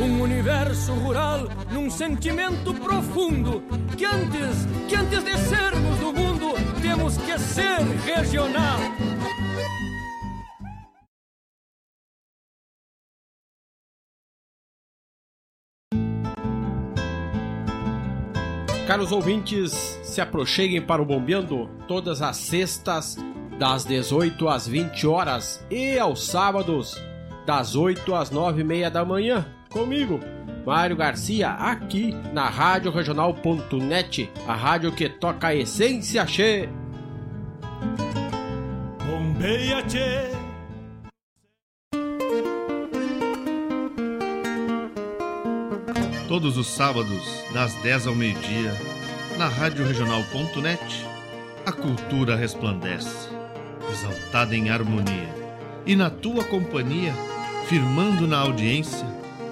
um universo rural num sentimento profundo que antes, que antes de sermos do mundo, temos que ser regional. Caros ouvintes, se aproxeguem para o Bombeando todas as sextas, das 18 às 20 horas e aos sábados, das 8 às 9 e meia da manhã, comigo, Mário Garcia, aqui na Rádio Regional.net, a rádio que toca a essência che. Bombeia che. Todos os sábados, das 10 ao meio-dia, na Rádio Regional.net, a cultura resplandece, exaltada em harmonia. E na tua companhia, firmando na audiência,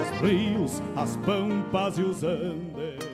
os rios, as pampas e os andes.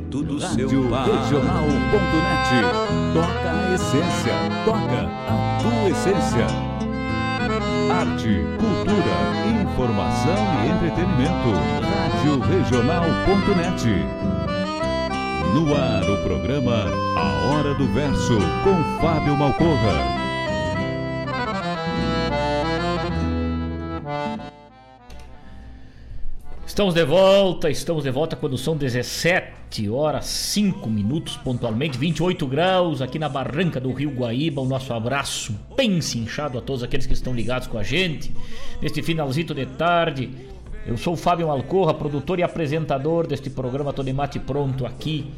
do Rádio seu. Regional.net. Toca a essência. Toca a tua essência. Arte, cultura, informação e entretenimento. Rádio Regional.net. No ar o programa A Hora do Verso com Fábio Malcorra. Estamos de volta, estamos de volta quando são 17 horas 5 minutos pontualmente, 28 graus aqui na barranca do Rio Guaíba. O nosso abraço bem cinchado a todos aqueles que estão ligados com a gente neste finalzito de tarde. Eu sou o Fábio Malcorra, produtor e apresentador deste programa Todo Mate Pronto aqui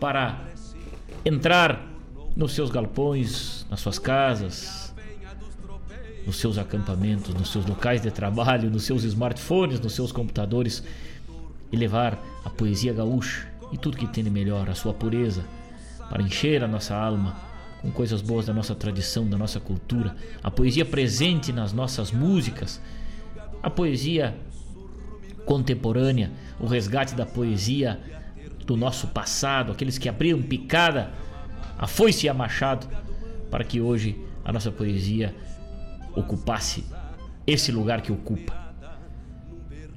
para entrar nos seus galpões, nas suas casas, nos seus acampamentos, nos seus locais de trabalho, nos seus smartphones, nos seus computadores e levar a poesia gaúcha e tudo que tem de melhor, a sua pureza, para encher a nossa alma com coisas boas da nossa tradição, da nossa cultura, a poesia presente nas nossas músicas, a poesia contemporânea, o resgate da poesia do nosso passado, aqueles que abriram picada a foice e a machado para que hoje a nossa poesia ocupasse esse lugar que ocupa.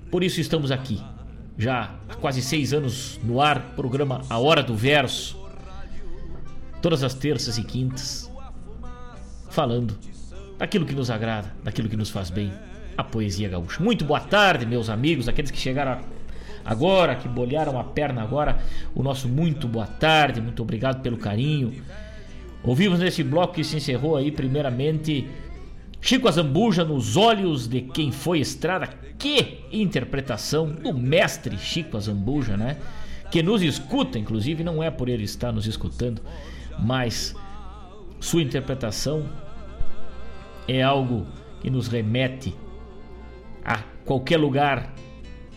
Por isso estamos aqui, já há quase seis anos no ar, programa A Hora do Verso, todas as terças e quintas, falando daquilo que nos agrada, daquilo que nos faz bem, a poesia gaúcha. Muito boa tarde, meus amigos, aqueles que chegaram agora, que bolharam a perna agora, o nosso muito boa tarde, muito obrigado pelo carinho. Ouvimos nesse bloco que se encerrou aí, primeiramente, Chico Azambuja nos olhos de quem foi estrada. Que interpretação do mestre Chico Azambuja, né? Que nos escuta, inclusive, não é por ele estar nos escutando, mas sua interpretação é algo que nos remete a qualquer lugar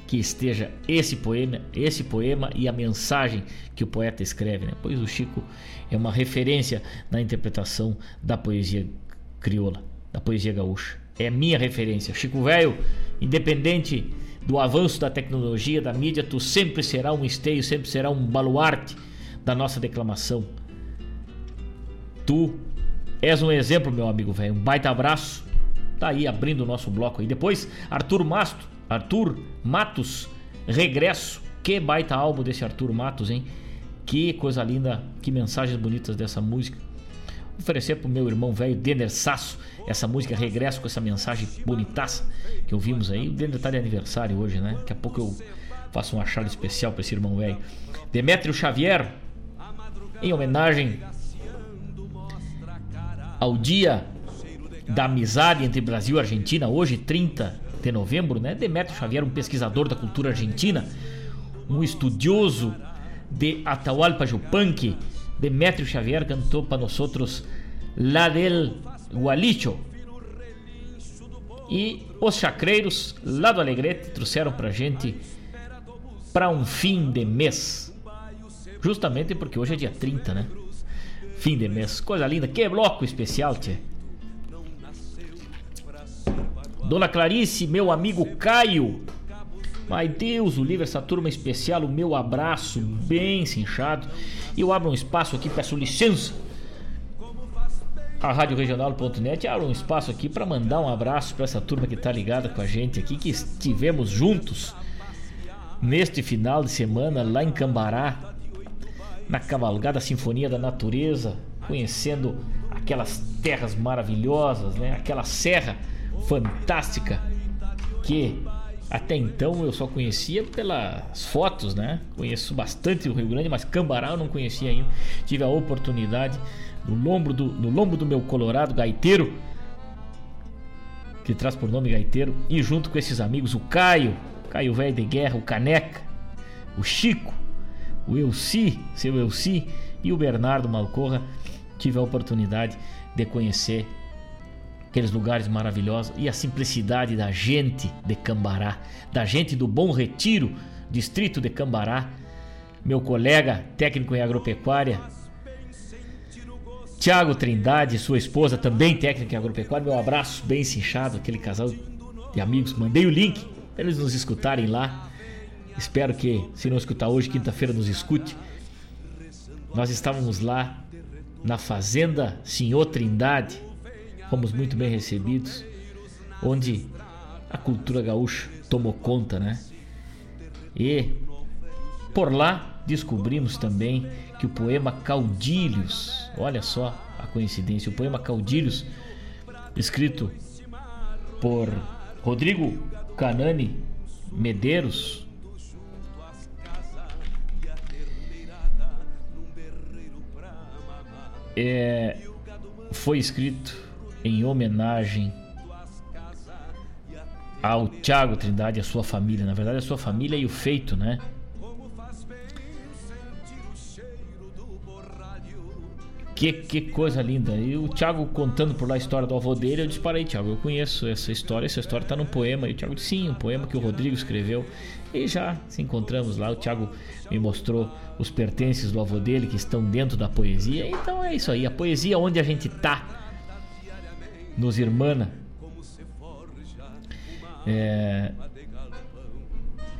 que esteja esse poema, esse poema e a mensagem que o poeta escreve, né? Pois o Chico é uma referência na interpretação da poesia crioula da poesia gaúcha. É minha referência. Chico Velho, independente do avanço da tecnologia, da mídia, tu sempre será um esteio, sempre será um baluarte da nossa declamação. Tu és um exemplo, meu amigo velho. Um baita abraço. Tá aí abrindo o nosso bloco aí. Depois, Arthur Masto, Arthur Matos, Regresso. Que baita álbum desse Arthur Matos, hein? Que coisa linda, que mensagens bonitas dessa música oferecer pro meu irmão velho Denner Sasso essa música Regresso com essa mensagem bonitaça que ouvimos aí. O Denner tá de aniversário hoje, né? Daqui a pouco eu faço um achado especial para esse irmão velho. Demétrio Xavier, em homenagem ao dia da amizade entre Brasil e Argentina, hoje 30 de novembro, né? Demétrio Xavier, um pesquisador da cultura argentina, um estudioso de Atahualpa Yupanqui, Demetrio Xavier cantou para nós La del Gualicho. E os chacreiros lá do Alegrete trouxeram pra gente para um fim de mês. Justamente porque hoje é dia 30, né? Fim de mês. Coisa linda. Que bloco especial, tchê. Dona Clarice, meu amigo Caio. Ai Deus, o livro, essa turma especial, o meu abraço bem cinchado. E eu abro um espaço aqui, peço licença. A Rádio Regional.net abre um espaço aqui para mandar um abraço para essa turma que está ligada com a gente aqui, que estivemos juntos neste final de semana lá em Cambará, na cavalgada Sinfonia da Natureza, conhecendo aquelas terras maravilhosas, né? Aquela serra fantástica que até então eu só conhecia pelas fotos, né? Conheço bastante o Rio Grande, mas Cambará eu não conhecia ainda. Tive a oportunidade no lombo do, no lombo do meu colorado gaiteiro, que traz por nome gaiteiro, e junto com esses amigos, o Caio, Caio Velho de Guerra, o Caneca, o Chico, o Elci, seu Elci, e o Bernardo Malcorra, tive a oportunidade de conhecer aqueles lugares maravilhosos e a simplicidade da gente de Cambará, da gente do Bom Retiro, distrito de Cambará, meu colega técnico em agropecuária, Tiago Trindade, sua esposa, também técnica em agropecuária, meu abraço bem cinchado, aquele casal de amigos. Mandei o link para eles nos escutarem lá. Espero que, se não escutar hoje, quinta-feira, nos escute. Nós estávamos lá na Fazenda Senhor Trindade, fomos muito bem recebidos, onde a cultura gaúcha tomou conta, né? E por lá descobrimos também que o poema Caudilhos, olha só a coincidência, o poema Caudilhos, escrito por Rodrigo Canani Medeiros, é, foi escrito em homenagem ao Tiago Trindade e a sua família. Na verdade, a sua família e o feito, né? Que, que coisa linda. E o Thiago contando por lá a história do avô dele, eu disparei, Thiago, eu conheço essa história, essa história está num poema. E o Thiago disse, sim, um poema que o Rodrigo escreveu. E já se encontramos lá, o Thiago me mostrou os pertences do avô dele que estão dentro da poesia. Então é isso aí, a poesia onde a gente tá, nos irmana, é,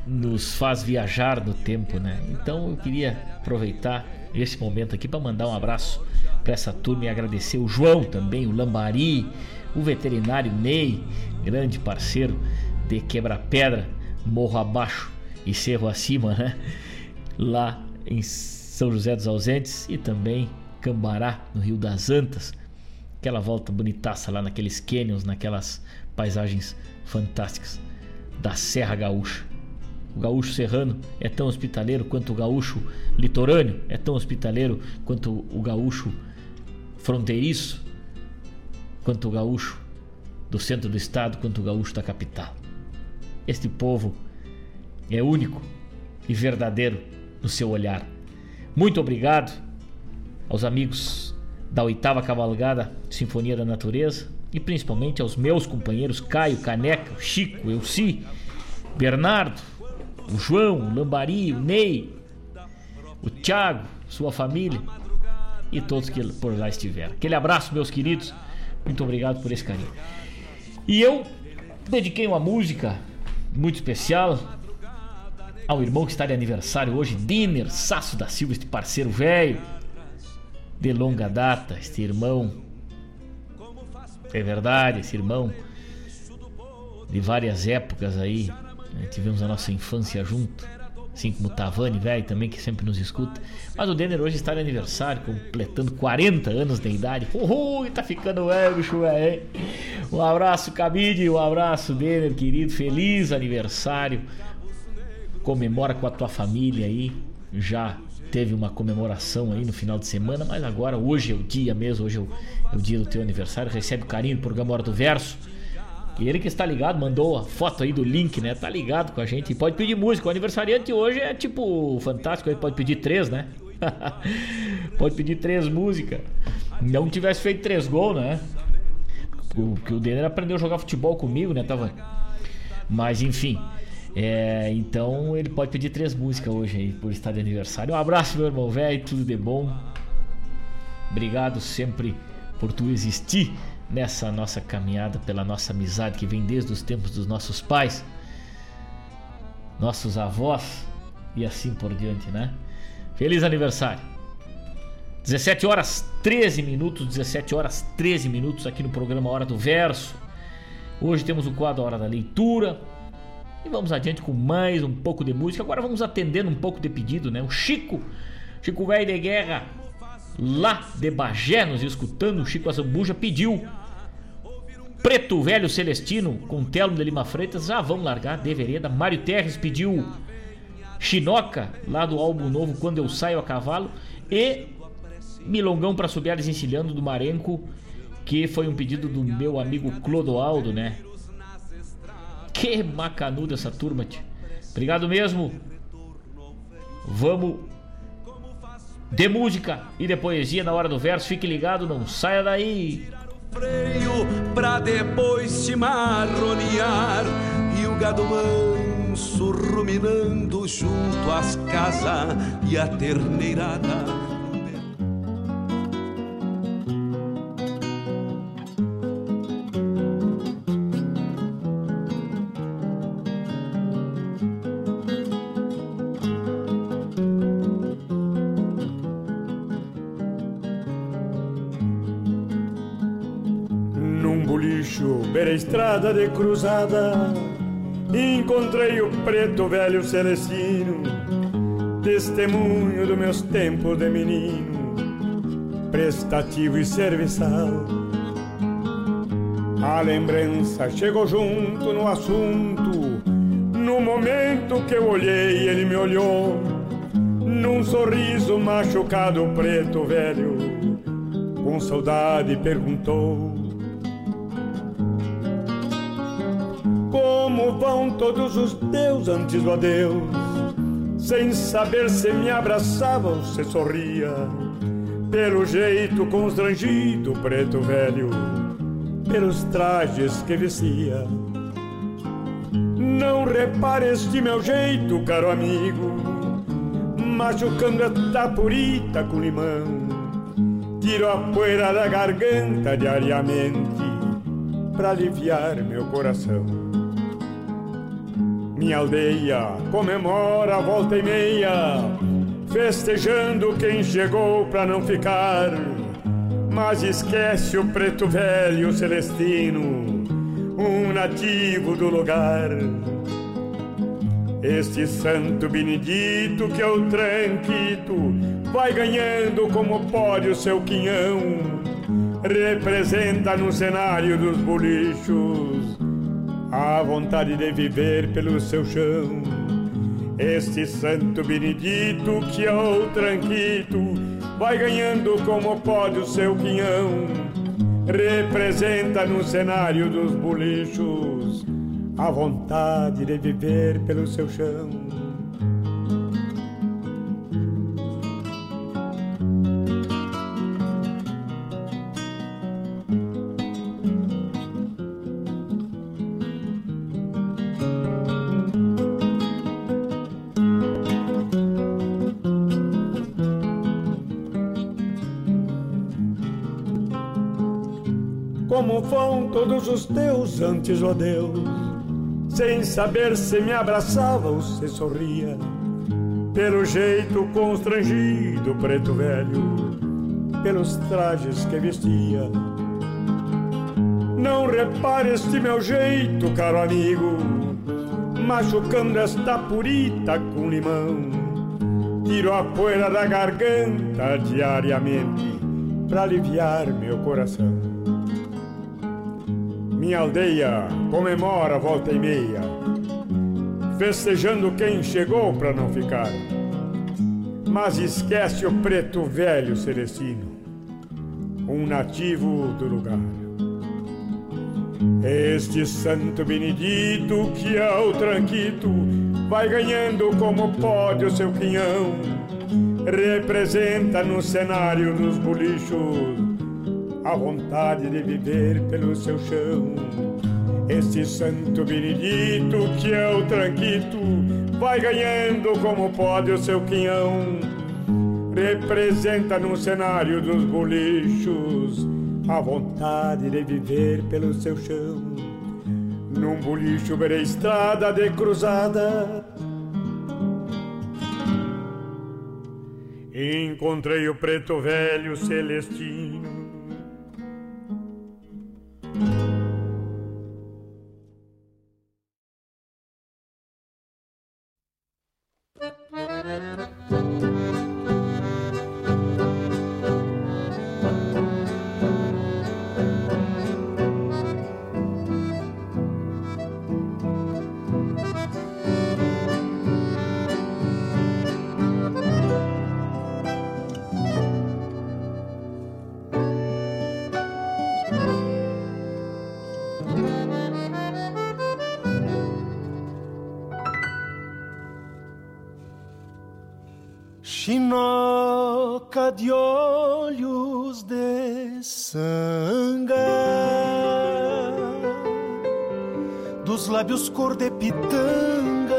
nos faz viajar no tempo, né? Então eu queria aproveitar esse momento aqui para mandar um abraço para essa turma e agradecer o João também, o Lambari, o veterinário Ney, grande parceiro de Quebra-Pedra, Morro Abaixo e Cerro Acima, né? Lá em São José dos Ausentes e também Cambará, no Rio das Antas. Aquela volta bonitaça lá naqueles canyons, naquelas paisagens fantásticas da Serra Gaúcha. O gaúcho serrano é tão hospitaleiro quanto o gaúcho litorâneo, é tão hospitaleiro quanto o gaúcho fronteiriço, quanto o gaúcho do centro do estado, quanto o gaúcho da capital. Este povo é único e verdadeiro no seu olhar. Muito obrigado aos amigos da oitava cavalgada Sinfonia da Natureza e principalmente aos meus companheiros Caio, Caneca, Chico, Elci, Bernardo, o João, o Lambari, o Ney, o Thiago, sua família e todos que por lá estiveram. Aquele abraço, meus queridos. Muito obrigado por esse carinho. E eu dediquei uma música muito especial ao irmão que está de aniversário hoje, Diner Sasso da Silva, este parceiro velho de longa data, este irmão. É verdade, esse irmão de várias épocas aí. Né? Tivemos a nossa infância junto assim como o Tavani, velho, também que sempre nos escuta. Mas o Denner hoje está de aniversário, completando 40 anos de idade. Uhul, tá ficando velho, bicho, velho. Um abraço, Cabide, um abraço, Denner, querido. Feliz aniversário. Comemora com a tua família aí. Já teve uma comemoração aí no final de semana, mas agora, hoje é o dia mesmo, hoje é o, é o dia do teu aniversário. Recebe carinho do programa Hora do Verso. E ele que está ligado, mandou a foto aí do link, né? Tá ligado com a gente. E pode pedir música. O aniversariante hoje é tipo fantástico. Ele pode pedir três, né? [laughs] pode pedir três músicas. Não tivesse feito três gols, né? Porque o Denner aprendeu a jogar futebol comigo, né? Tava. Mas enfim. É, então ele pode pedir três músicas hoje aí por estar de aniversário. Um abraço, meu irmão velho. Tudo de bom. Obrigado sempre por tu existir nessa nossa caminhada pela nossa amizade que vem desde os tempos dos nossos pais, nossos avós e assim por diante, né? Feliz aniversário! 17 horas 13 minutos, 17 horas 13 minutos aqui no programa Hora do Verso. Hoje temos o quadro Hora da Leitura. E vamos adiante com mais um pouco de música. Agora vamos atendendo um pouco de pedido, né? O Chico, Chico Velho de Guerra, lá de Bagé, nos escutando, o Chico Azambuja pediu Preto Velho Celestino com Telmo de Lima Freitas, já vamos largar de vereda. Mário Terres pediu Chinoca, lá do álbum novo Quando Eu Saio a Cavalo. E Milongão para subir Encilhando do Marenco, que foi um pedido do meu amigo Clodoaldo, né? Que macanudo essa turma, tio. Obrigado mesmo. Vamos de música e de poesia na hora do verso. Fique ligado, não saia daí. Pra depois marronear e o gado manso ruminando junto às casas e a terneirada estrada de cruzada encontrei o preto velho celestino, testemunho dos meus tempos de menino, prestativo e serviçal. A lembrança chegou junto no assunto, no momento que eu olhei, ele me olhou, num sorriso machucado, preto velho, com saudade perguntou Como vão todos os teus antes do adeus? Sem saber se me abraçava ou se sorria. Pelo jeito constrangido, preto velho, pelos trajes que vestia. Não repare este meu jeito, caro amigo, machucando esta purita com limão. Tiro a poeira da garganta diariamente para aliviar meu coração. Minha aldeia comemora a volta e meia, festejando quem chegou pra não ficar. Mas esquece o preto velho celestino, um nativo do lugar. Este santo benedito que é o tranquito, vai ganhando como pode o seu quinhão. Representa no cenário dos bolichos a vontade de viver pelo seu chão. Este santo benedito que é o tranquito vai ganhando como pode o seu quinhão. Representa no cenário dos bolichos a vontade de viver pelo seu chão. Todos os teus antes, ó Deus, sem saber se me abraçava ou se sorria, pelo jeito constrangido, preto velho, pelos trajes que vestia. Não repare este meu jeito, caro amigo, machucando esta purita com limão. Tiro a poeira da garganta diariamente para aliviar meu coração. Minha aldeia comemora volta e meia, festejando quem chegou para não ficar. Mas esquece o preto velho celestino, um nativo do lugar. Este santo benedito que é o tranquito vai ganhando como pode o seu quinhão, representa no cenário dos bolichos a vontade de viver pelo seu chão. Este santo benedito que é o tranquito vai ganhando como pode o seu quinhão. Representa no cenário dos bolichos a vontade de viver pelo seu chão. Num bolicho verei estrada de cruzada. Encontrei o preto velho celestino chinoca lábios cor de pitanga,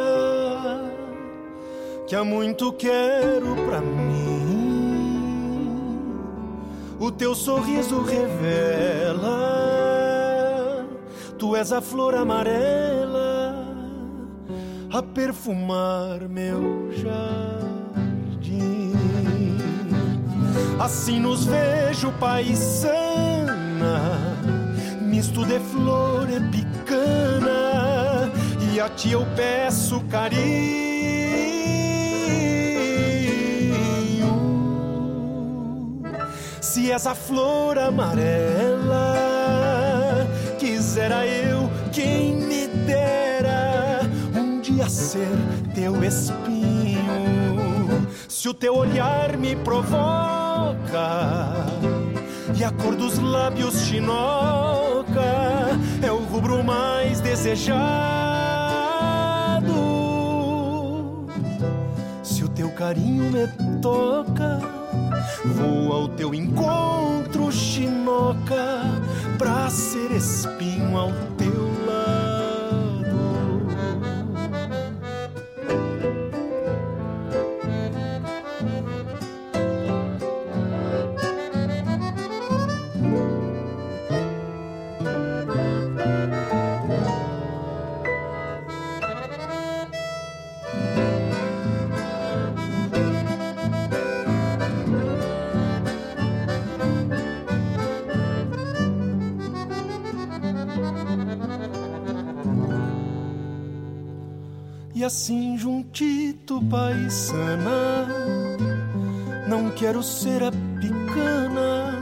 que há muito quero pra mim. O teu sorriso revela, tu és a flor amarela a perfumar meu jardim. Assim nos vejo paisana, misto de flor e picana, a ti eu peço carinho. Se és a flor amarela, quisera eu quem me dera um dia ser teu espinho. Se o teu olhar me provoca, e a cor dos lábios chinoca é o rubro mais desejado. Carinho me toca, vou ao teu encontro, chinoca, pra ser espinho ao assim juntito, paisana. Não quero ser a picana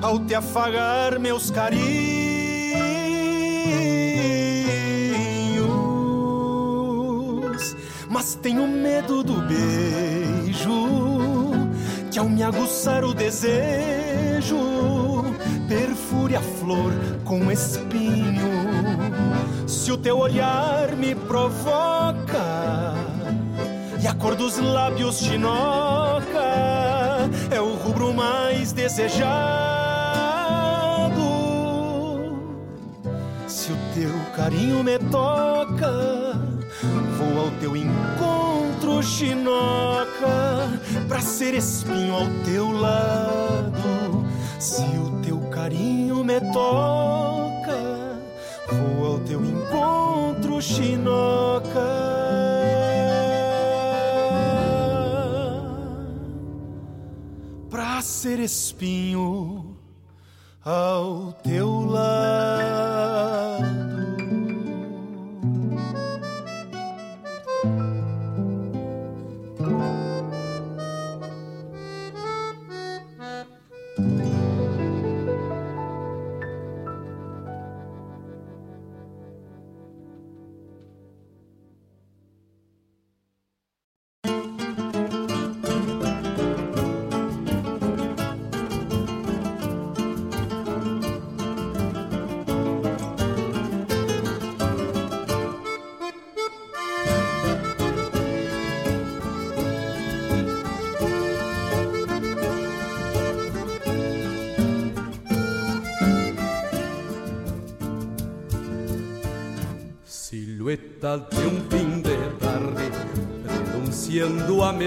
ao te afagar meus carinhos, mas tenho medo do beijo que ao me aguçar o desejo perfure a flor com espinho. Se o teu olhar me provoca e a cor dos lábios chinoca é o rubro mais desejado. Se o teu carinho me toca, vou ao teu encontro, chinoca, pra ser espinho ao teu lado. Se o teu carinho me toca, Vou ao teu encontro, chinoca. Pra ser espinho ao teu lado.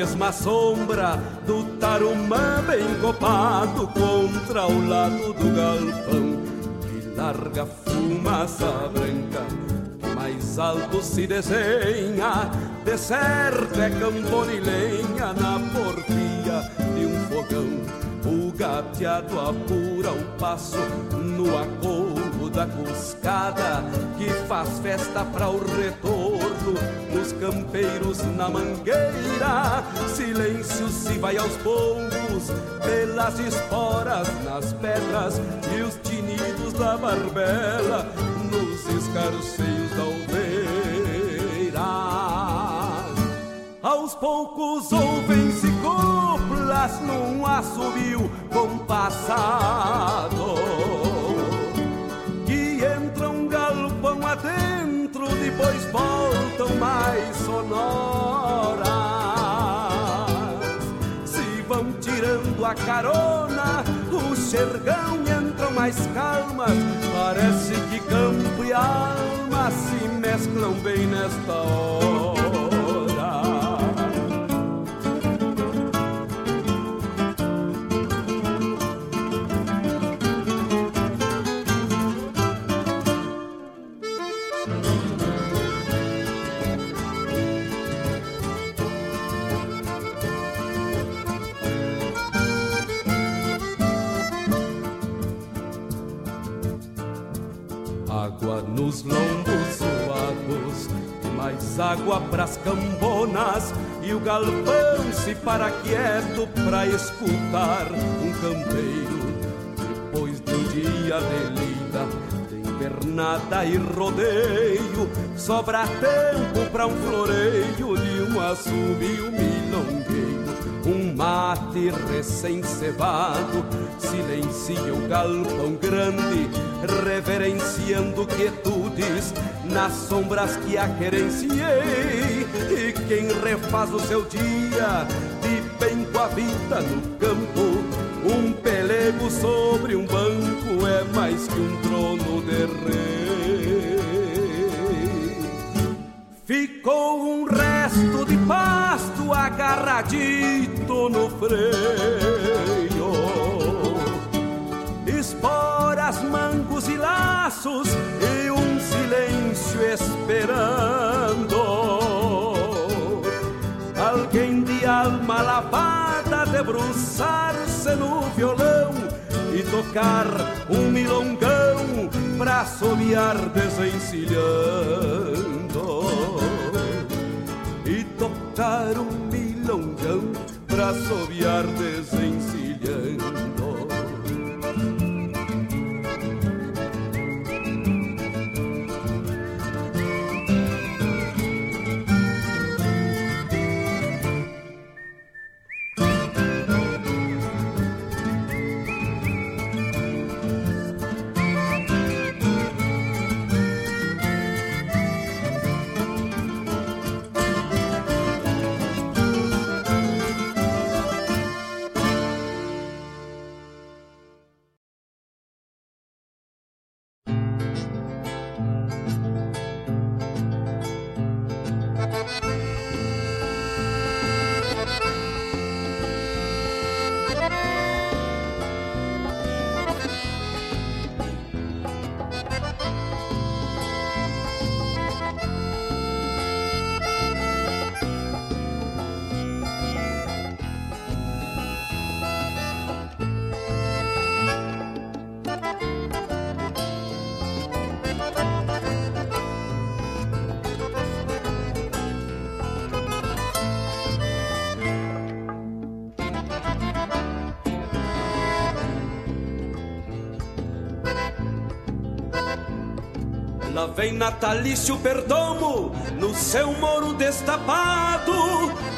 Mesma sombra do tarumã bem copado contra o lado do galpão, que larga fumaça branca, que mais alto se desenha, de certo é lenha na porfia de um fogão. O gateado apura o passo no acolo da cuscada que faz festa para o retorno dos campeiros na mangueira. Silêncio se vai aos poucos pelas esporas nas pedras e os tinidos da barbela nos escarceios da oveira. Aos poucos ouvem-se coplas num assobio compassado depois voltam mais sonoras. Se vão tirando a carona, o xergão entram mais calmas. Parece que campo e alma se mesclam bem nesta hora. Nos lombos suados, mais água pras cambonas e o galpão se para quieto pra escutar um campeiro. Depois do dia de lida, tem pernada e rodeio, sobra tempo pra um floreio de um assobio milongueiro. Um mate recém-cevado silencia o galpão grande, reverenciando quietudes nas sombras que a querenciei. E quem refaz o seu dia de bem com a vida no campo, um pelego sobre um banco é mais que um trono de rei. Ficou um resto de pasto agarradito no freio. Esporas, mangos e laços e um silêncio esperando. Alguém de alma lavada debruçar-se no violão e tocar um milongão pra solear desencilhando tocar um milongão pra soviar desencilhando. Vem natalício perdomo no seu moro destapado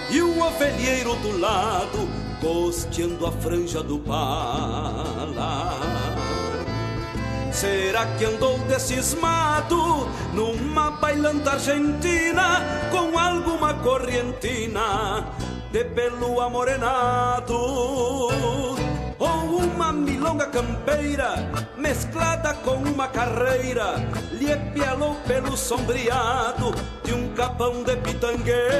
e um ovelheiro do lado costeando a franja do pala. Será que andou decismado numa bailanta argentina com alguma correntina de pelo amorenado? Ou uma milonga campeira mesclada com uma carreira, lhe pialou pelo sombreado de um capão de pitangueira.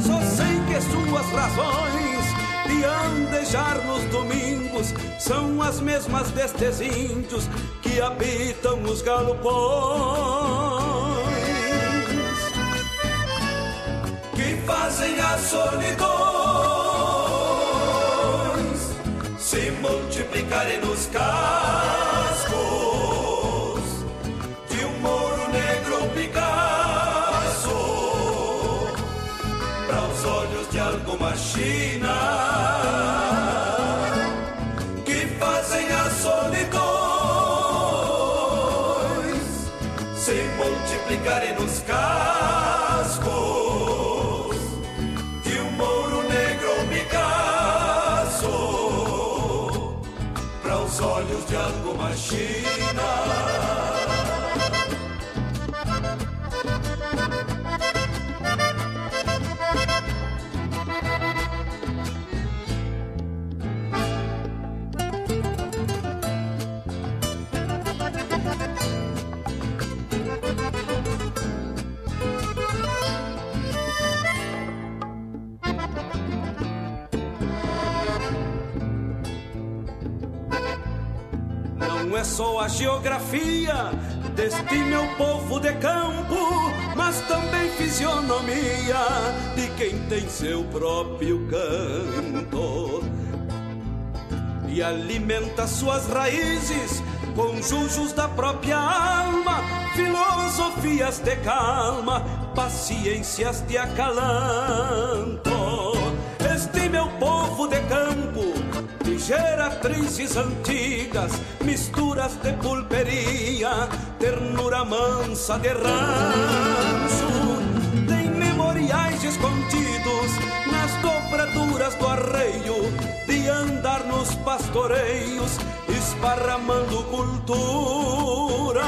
Só sei que suas razões de andejar nos domingos são as mesmas destes índios que habitam os galopões. Que fazem a solidão se multiplicarem nos cascos alguma só a geografia deste meu povo de campo, mas também fisionomia de quem tem seu próprio canto. E alimenta suas raízes com jujos da própria alma, filosofias de calma, paciências de acalanto. Este meu povo de campo, geratrizes antigas, misturas de pulperia, ternura mansa de rancho, tem memoriais escondidos nas dobraduras do arreio, de andar nos pastoreios esparramando cultura.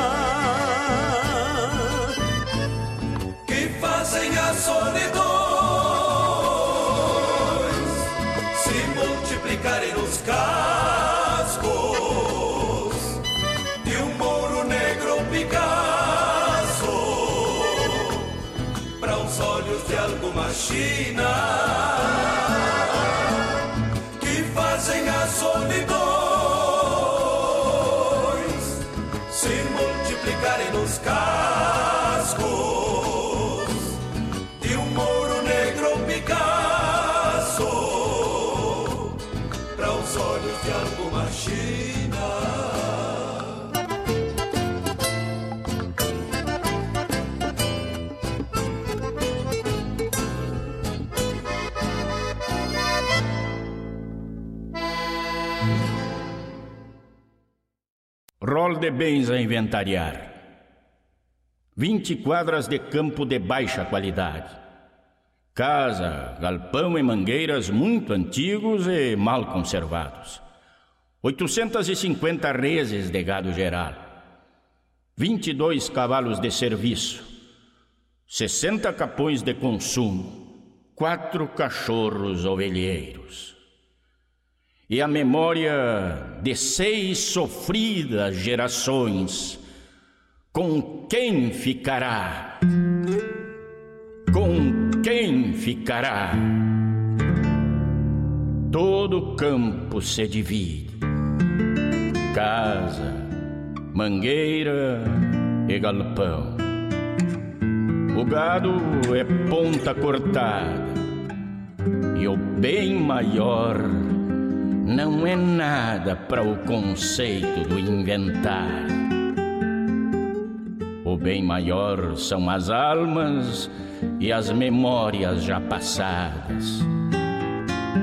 Que fazem a solidões de bens a inventariar. 20 quadras de campo de baixa qualidade. Casa, galpão e mangueiras muito antigos e mal conservados. 850 reses de gado geral. 22 cavalos de serviço. 60 capões de consumo. Quatro cachorros ovelheiros e a memória de seis sofridas gerações. Com quem ficará? Com quem ficará? Todo campo se divide: casa, mangueira e galpão. O gado é ponta cortada e o bem maior não é nada para o conceito do inventar. O bem maior são as almas e as memórias já passadas,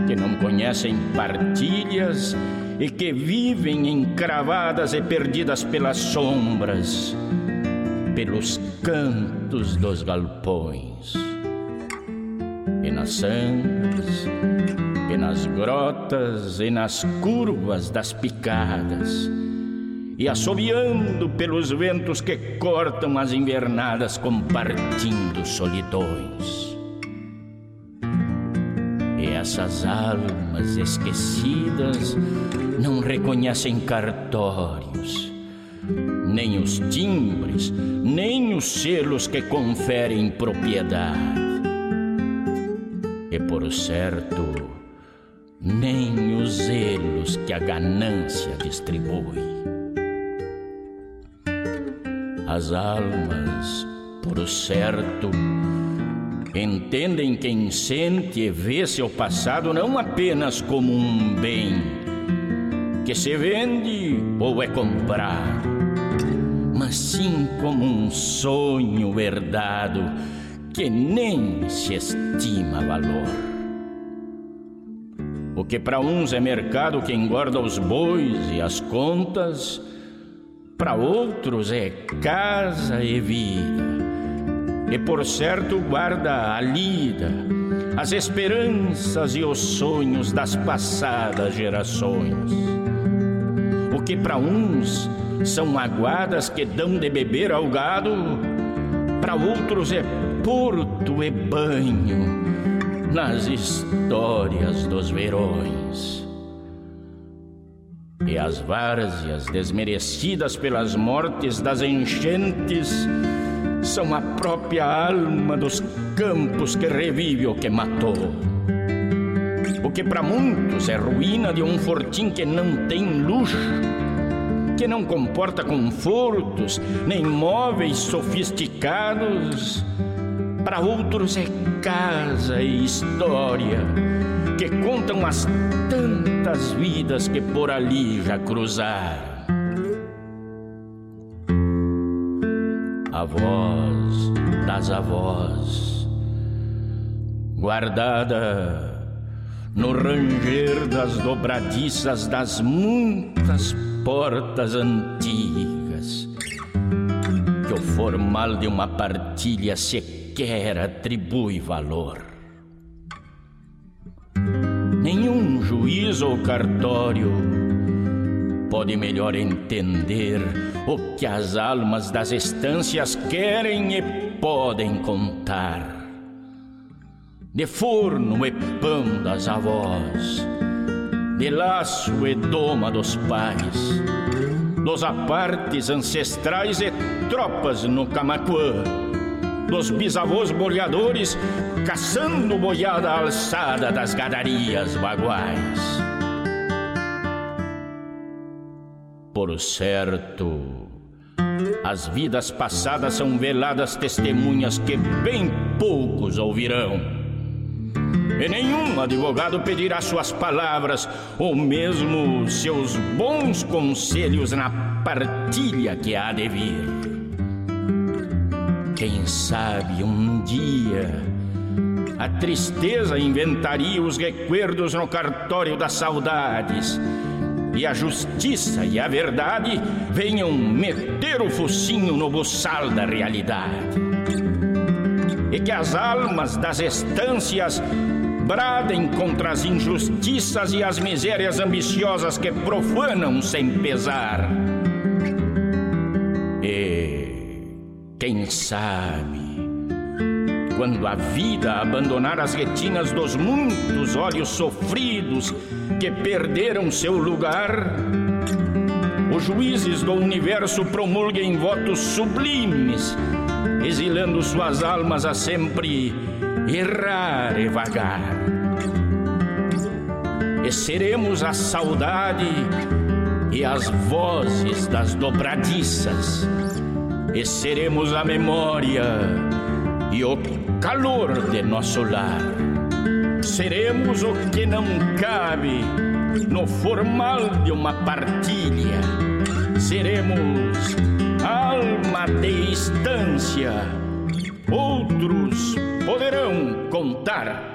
que não conhecem partilhas e que vivem encravadas e perdidas pelas sombras, pelos cantos dos galpões e nas sangas e nas grotas e nas curvas das picadas, e assobiando pelos ventos que cortam as invernadas, compartindo solidões. E essas almas esquecidas não reconhecem cartórios, nem os timbres, nem os selos que conferem propriedade. E por certo, nem os zelos que a ganância distribui. As almas, por certo, entendem quem sente e vê seu passado não apenas como um bem que se vende ou é comprado, mas sim como um sonho herdado que nem se estima valor. O que para uns é mercado que engorda os bois e as contas, para outros é casa e vida. E por certo guarda a lida, as esperanças e os sonhos das passadas gerações. O que para uns são aguadas que dão de beber ao gado, para outros é porto e banho nas histórias dos verões. E as várzeas desmerecidas pelas mortes das enchentes são a própria alma dos campos que revive o que matou. O que para muitos é ruína de um fortim que não tem luxo, que não comporta confortos nem móveis sofisticados. Para outros é casa e história que contam as tantas vidas que por ali já cruzaram. A voz das avós, guardada no ranger das dobradiças das muitas portas antigas, que o formal de uma partilha sequer atribui valor. Nenhum juiz ou cartório pode melhor entender o que as almas das estâncias querem e podem contar de forno e pão das avós, de laço e doma dos pais, dos apartes ancestrais e tropas no Camacuã, dos bisavôs boleadores caçando boiada alçada das gadarias baguais. Por certo, as vidas passadas são veladas testemunhas que bem poucos ouvirão e nenhum advogado pedirá suas palavras ou mesmo seus bons conselhos na partilha que há de vir. Quem sabe um dia a tristeza inventaria os recuerdos no cartório das saudades e a justiça e a verdade venham meter o focinho no buçal da realidade. E que as almas das estâncias bradem contra as injustiças e as misérias ambiciosas que profanam sem pesar. E quem sabe, quando a vida abandonar as retinas dos muitos olhos sofridos que perderam seu lugar, os juízes do universo promulguem votos sublimes, exilando suas almas a sempre errar e vagar. E seremos a saudade e as vozes das dobradiças, e seremos a memória e o calor de nosso lar. Seremos o que não cabe no formal de uma partilha. Seremos alma de estância, outros poderão contar.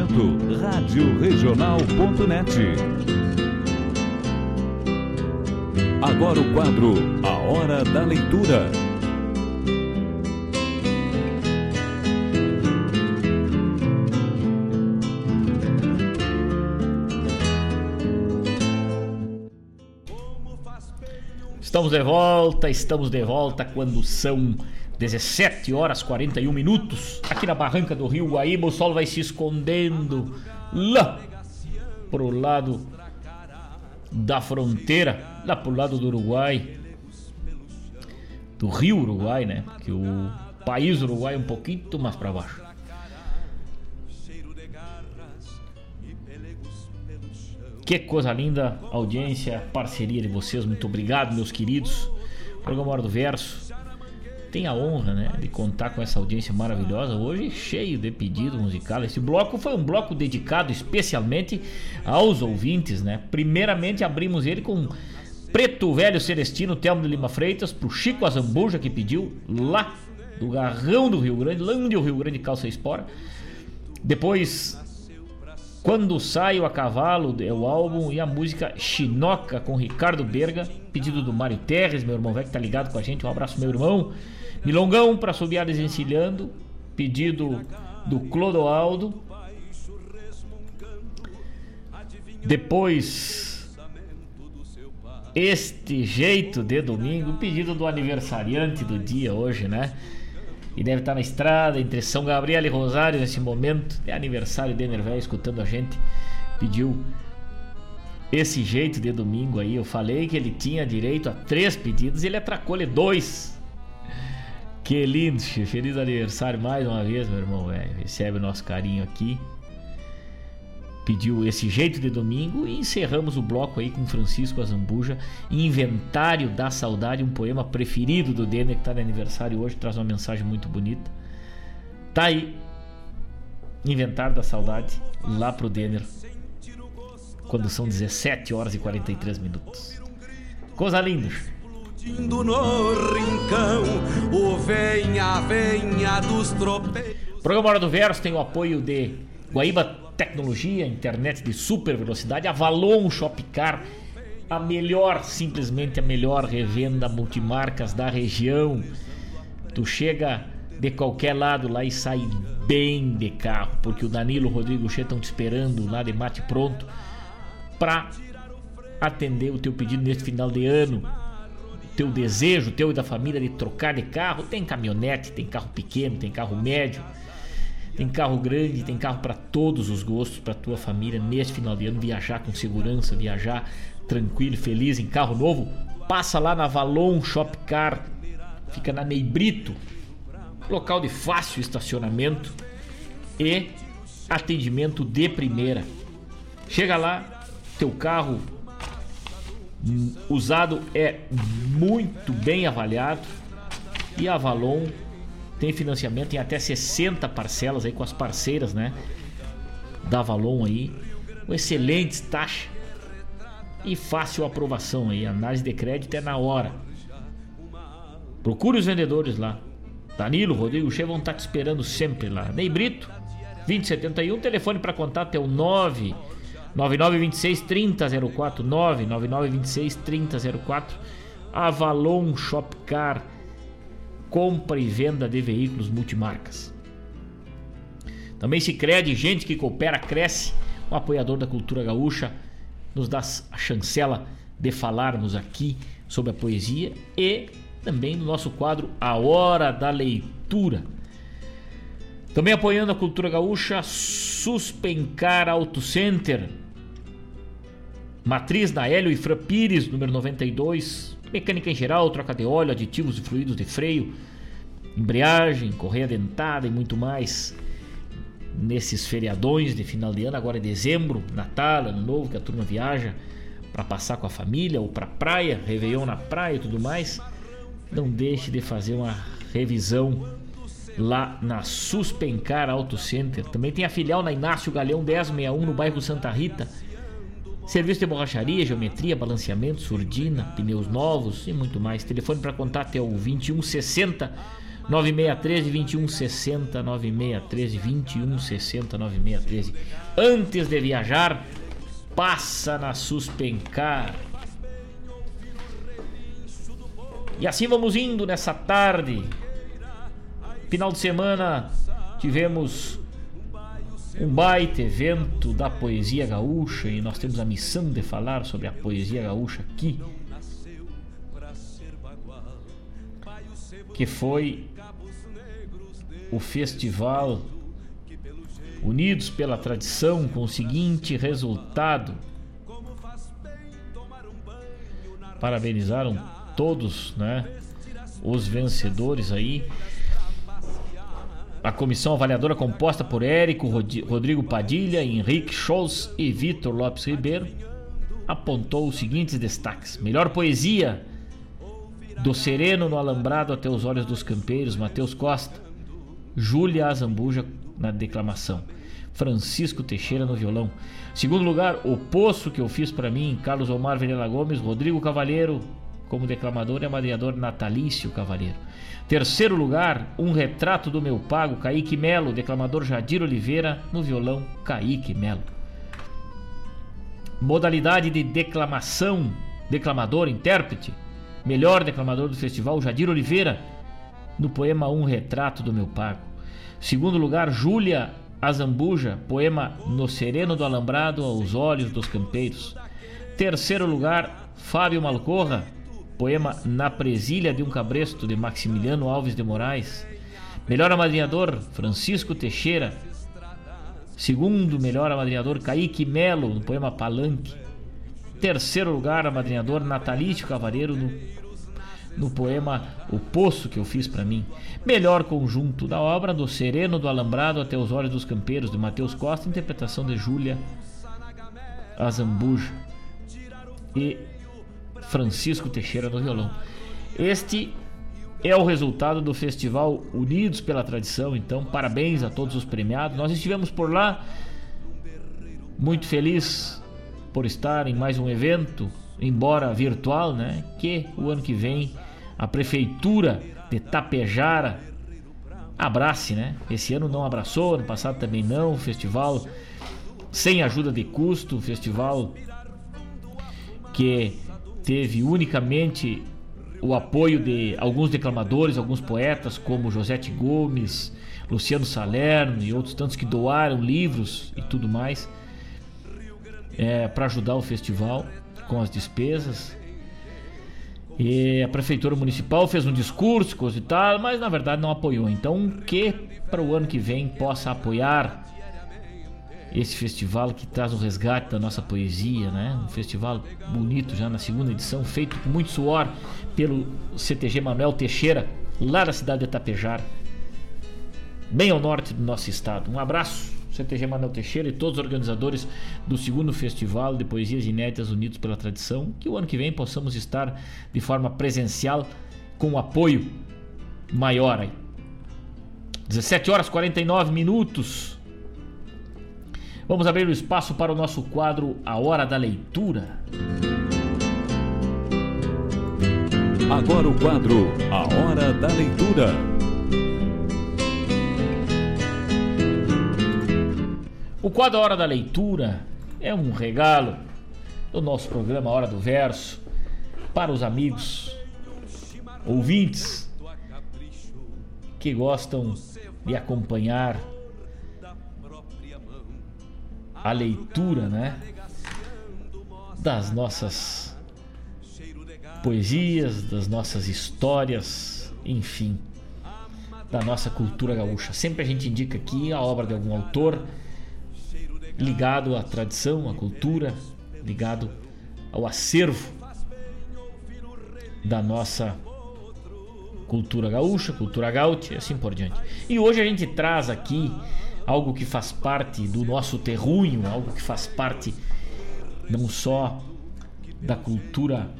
Entretenimento. Rádio Regional.net. Agora o quadro A Hora da Leitura. Estamos de volta, estamos de volta quando são 17 horas 41 minutos. Aqui na barranca do Rio Guaíba, o sol vai se escondendo lá pro lado da fronteira, lá pro lado do Uruguai. Do Rio Uruguai, né? Que o país Uruguai é um pouquinho mais para baixo. Que coisa linda, audiência, parceria de vocês. Muito obrigado, meus queridos. Programa Hora do Verso tem a honra né, de contar com essa audiência maravilhosa. Hoje, cheio de pedidos musicais. Esse bloco foi um bloco dedicado especialmente aos ouvintes. Né? Primeiramente, abrimos ele com Preto Velho Celestino, Telmo de Lima Freitas, pro Chico Azambuja, que pediu lá do Garrão do Rio Grande, lá onde o Rio Grande calça espora. Depois, Quando Saio a Cavalo, é o álbum, e a música Chinoca com Ricardo Berga, pedido do Mário Terres, meu irmão velho que tá ligado com a gente. Um abraço, meu irmão. Milongão para subiar desencilhando, pedido do Clodoaldo. Depois, este jeito de domingo, pedido do aniversariante do dia hoje, né? E deve estar na estrada entre São Gabriel e Rosário nesse momento. É aniversário de Velho escutando a gente. Pediu esse jeito de domingo aí. Eu falei que ele tinha direito a três pedidos, ele atracou-lhe dois. Que lindo, feliz aniversário mais uma vez, meu irmão, velho. Recebe o nosso carinho aqui. Pediu esse jeito de domingo e encerramos o bloco aí com Francisco Azambuja, Inventário da Saudade, um poema preferido do Denner que está de aniversário hoje, traz uma mensagem muito bonita. Tá aí, Inventário da Saudade, lá pro Denner, quando são 17 horas e 43 minutos. Coisa linda no rincão, o venha, venha dos tropeiros. Programa Hora do Verso tem o apoio de Guaíba Tecnologia, internet de super velocidade, Avalon Shopcar, a melhor, simplesmente a melhor revenda multimarcas da região. Tu chega de qualquer lado lá e sai bem de carro, porque o Danilo o Rodrigo Che estão te esperando lá de mate pronto para atender o teu pedido neste final de ano teu desejo, teu e da família, de trocar de carro. Tem caminhonete, tem carro pequeno, tem carro médio, tem carro grande, tem carro para todos os gostos, para tua família neste final de ano. Viajar com segurança, viajar tranquilo, feliz em carro novo. Passa lá na Valon Shop Car, fica na Neibrito, local de fácil estacionamento e atendimento de primeira. Chega lá, teu carro usado é muito bem avaliado e a Avalon tem financiamento em até 60 parcelas aí com as parceiras, né? Da Avalon aí, com excelentes taxas. e fácil aprovação aí. Análise de crédito é na hora. Procure os vendedores lá. Danilo, Rodrigo Che vão estar te esperando sempre lá. Ney Brito, 2071, telefone para contato é o 9 9926 3004 99926 3004 Avalon Shopcar compra e venda de veículos multimarcas. Também se crede, gente que coopera, cresce. O apoiador da cultura gaúcha nos dá a chancela de falarmos aqui sobre a poesia e também no nosso quadro A Hora da Leitura. Também apoiando a cultura gaúcha, Suspencar Auto Center, Matriz da Hélio e Fran Pires, número 92, mecânica em geral, troca de óleo, aditivos e fluidos de freio, embreagem, correia dentada e muito mais. Nesses feriadões de final de ano, agora é dezembro, Natal, Ano Novo, que a turma viaja para passar com a família ou para praia, Réveillon na praia e tudo mais, não deixe de fazer uma revisão lá na Suspencar Auto Center. Também tem a filial na Inácio Galeão 1061 no bairro Santa Rita Serviço de borracharia, geometria, balanceamento, surdina, pneus novos e muito mais. Telefone para contato é o 2160 9613 2160 9613 2160 9613. Antes de viajar, passa na Suspencar. E assim vamos indo nessa tarde. Final de semana tivemos um baita evento da poesia gaúcha e nós temos a missão de falar sobre a poesia gaúcha aqui. Que foi o festival Unidos pela Tradição com o seguinte resultado. Parabenizaram todos, né? Os vencedores aí. A comissão avaliadora composta por Érico Rodrigo Padilha, Henrique Scholz e Vitor Lopes Ribeiro apontou os seguintes destaques: melhor poesia do sereno no alambrado até os olhos dos campeiros, Matheus Costa, Júlia Azambuja na declamação, Francisco Teixeira no violão. Segundo lugar, O Poço que eu fiz para mim, Carlos Omar Venela Gomes, Rodrigo Cavalheiro como declamador e amadrinhador Natalício Cavalheiro. Terceiro lugar, Um Retrato do Meu Pago, Kaique Melo, declamador Jadir Oliveira, no violão Kaique Melo. Modalidade de declamação, declamador, intérprete, melhor declamador do festival, Jadir Oliveira, no poema Um Retrato do Meu Pago. Segundo lugar, Júlia Azambuja, poema No Sereno do Alambrado aos Olhos dos Campeiros. Terceiro lugar, Fábio Malcorra, poema Na Presilha de um Cabresto, de Maximiliano Alves de Moraes. Melhor amadrinhador, Francisco Teixeira. Segundo melhor amadrinhador, Kaique Melo, no poema Palanque. Terceiro lugar, amadrinhador, Natalício Cavareiro, no, no poema O Poço que eu fiz para mim. Melhor conjunto da obra, do Sereno do Alambrado até os Olhos dos Campeiros, de Matheus Costa, interpretação de Júlia Azambuja. E Francisco Teixeira no violão. Este é o resultado do festival Unidos pela Tradição, então parabéns a todos os premiados. Nós estivemos por lá, muito feliz por estar em mais um evento, embora virtual, né? Que o ano que vem a prefeitura de Tapejara abrace, né? Esse ano não abraçou, ano passado também não. Festival sem ajuda de custo, festival que teve unicamente o apoio de alguns declamadores, alguns poetas, como Josete Gomes, Luciano Salerno e outros tantos que doaram livros e tudo mais é, para ajudar o festival com as despesas. E a prefeitura municipal fez um discurso, coisa e tal, mas na verdade não apoiou. Então, que para o ano que vem possa apoiar esse festival que traz o resgate da nossa poesia, né? Um festival bonito já na segunda edição, feito com muito suor pelo CTG Manuel Teixeira, lá da cidade de Itapejara, bem ao norte do nosso estado. Um abraço, CTG Manuel Teixeira e todos os organizadores do segundo festival de poesias inéditas unidos pela tradição, que o ano que vem possamos estar de forma presencial com um apoio maior aí. 17 horas 49 minutos. Vamos abrir o espaço para o nosso quadro A Hora da Leitura. Agora o quadro A Hora da Leitura. O quadro A Hora da Leitura é um regalo do nosso programa Hora do Verso para os amigos ouvintes que gostam de acompanhar a leitura, né, das nossas poesias, das nossas histórias, enfim, da nossa cultura gaúcha. Sempre a gente indica aqui a obra de algum autor ligado à tradição, à cultura, ligado ao acervo da nossa cultura gaúcha, cultura gaúcha e assim por diante. E hoje a gente traz aqui algo que faz parte do nosso terruinho, algo que faz parte não só da cultura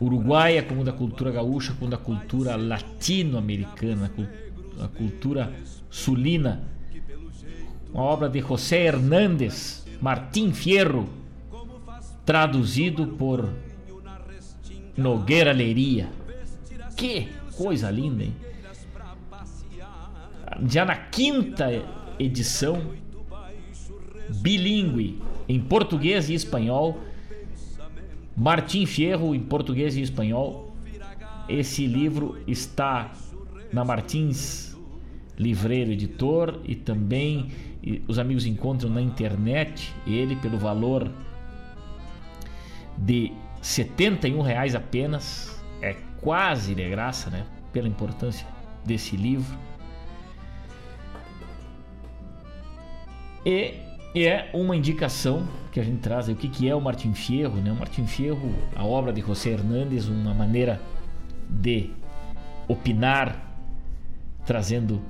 uruguaia, como da cultura gaúcha, como da cultura latino-americana, a cultura sulina. Uma obra de José Hernández, Martim Fierro, traduzido por Nogueira Leria. Que coisa linda, hein? Já na quinta edição, bilíngue em português e espanhol. Martim Fierro em português e espanhol. Esse livro está na Martins Livreiro Editor e também os amigos encontram na internet ele pelo valor de 71 reais apenas. É quase de graça, né? Pela importância desse livro. E é uma indicação que a gente traz, o que, que é o Martin Fierro, né? O Martin Fierro, a obra de José Hernández, uma maneira de opinar, trazendo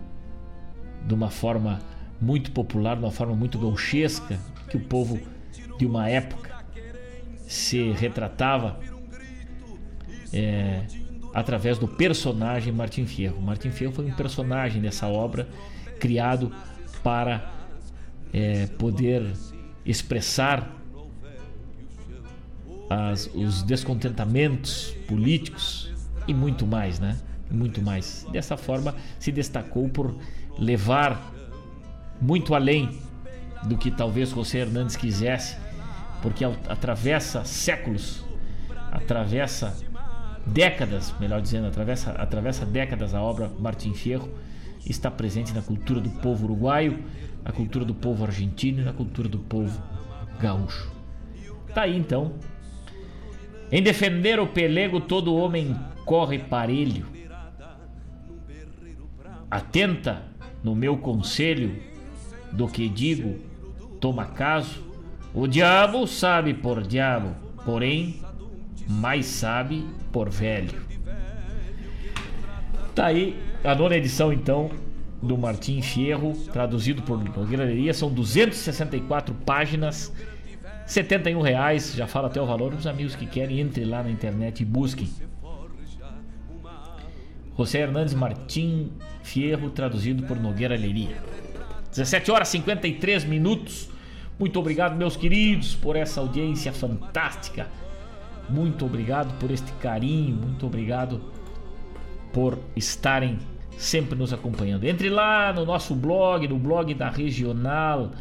de uma forma muito popular, de uma forma muito gauchesca, que o povo de uma época se retratava é, através do personagem Martin Fierro. Martin Fierro foi um personagem dessa obra criado para é, poder expressar as, os descontentamentos políticos e muito mais, né? Muito mais. Dessa forma, se destacou por levar muito além do que talvez José Hernandes quisesse, porque atravessa séculos, atravessa décadas, melhor dizendo, atravessa, atravessa décadas a obra Martim Fierro, está presente na cultura do povo uruguaio, na cultura do povo argentino e na cultura do povo gaúcho. Tá aí então. Em defender o pelego, todo homem corre parelho. Atenta no meu conselho, do que digo, toma caso. O diabo sabe por diabo, porém, mais sabe por velho. Tá aí a nona edição, então, do Martim Fierro, traduzido por Nogueira São 264 páginas, 71 reais. Já fala até o valor. Os amigos que querem, entre lá na internet e busquem. José Hernandes Martim Fierro, traduzido por Nogueira Leiria. 17 horas 53 minutos. Muito obrigado, meus queridos, por essa audiência fantástica. Muito obrigado por este carinho. Muito obrigado por estarem sempre nos acompanhando. Entre lá no nosso blog, no blog da Regional,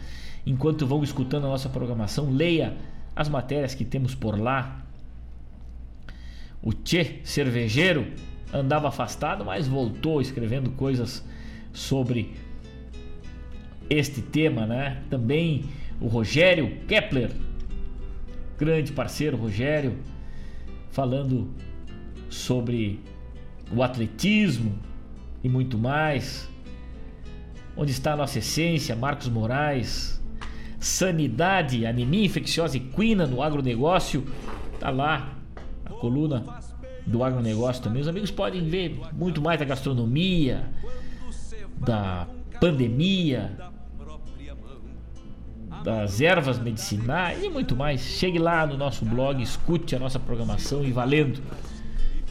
enquanto vão escutando a nossa programação, leia as matérias que temos por lá. O Tchê Cervejeiro andava afastado, mas voltou escrevendo coisas sobre este tema, né? Também o Rogério Kepler, grande parceiro Rogério, falando sobre o atletismo, e muito mais. Onde está a nossa essência? Marcos Moraes. Sanidade, anemia infecciosa equina no agronegócio. Tá lá a coluna do agronegócio também. Os amigos podem ver muito mais da gastronomia, da pandemia, das ervas medicinais e muito mais. Chegue lá no nosso blog, escute a nossa programação e valendo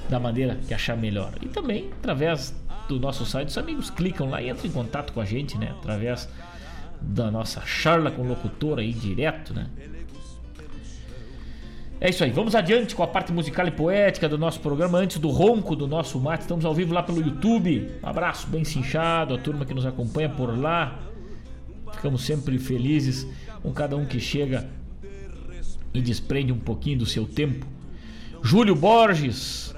da maneira que achar melhor. E também através do nosso site, os amigos clicam lá e entram em contato com a gente, né? Através da nossa charla com locutor aí direto, né? É isso aí, vamos adiante com a parte musical e poética do nosso programa antes do ronco do nosso mate. Estamos ao vivo lá pelo YouTube. Um abraço bem cinchado, a turma que nos acompanha por lá. Ficamos sempre felizes com cada um que chega e desprende um pouquinho do seu tempo. Júlio Borges,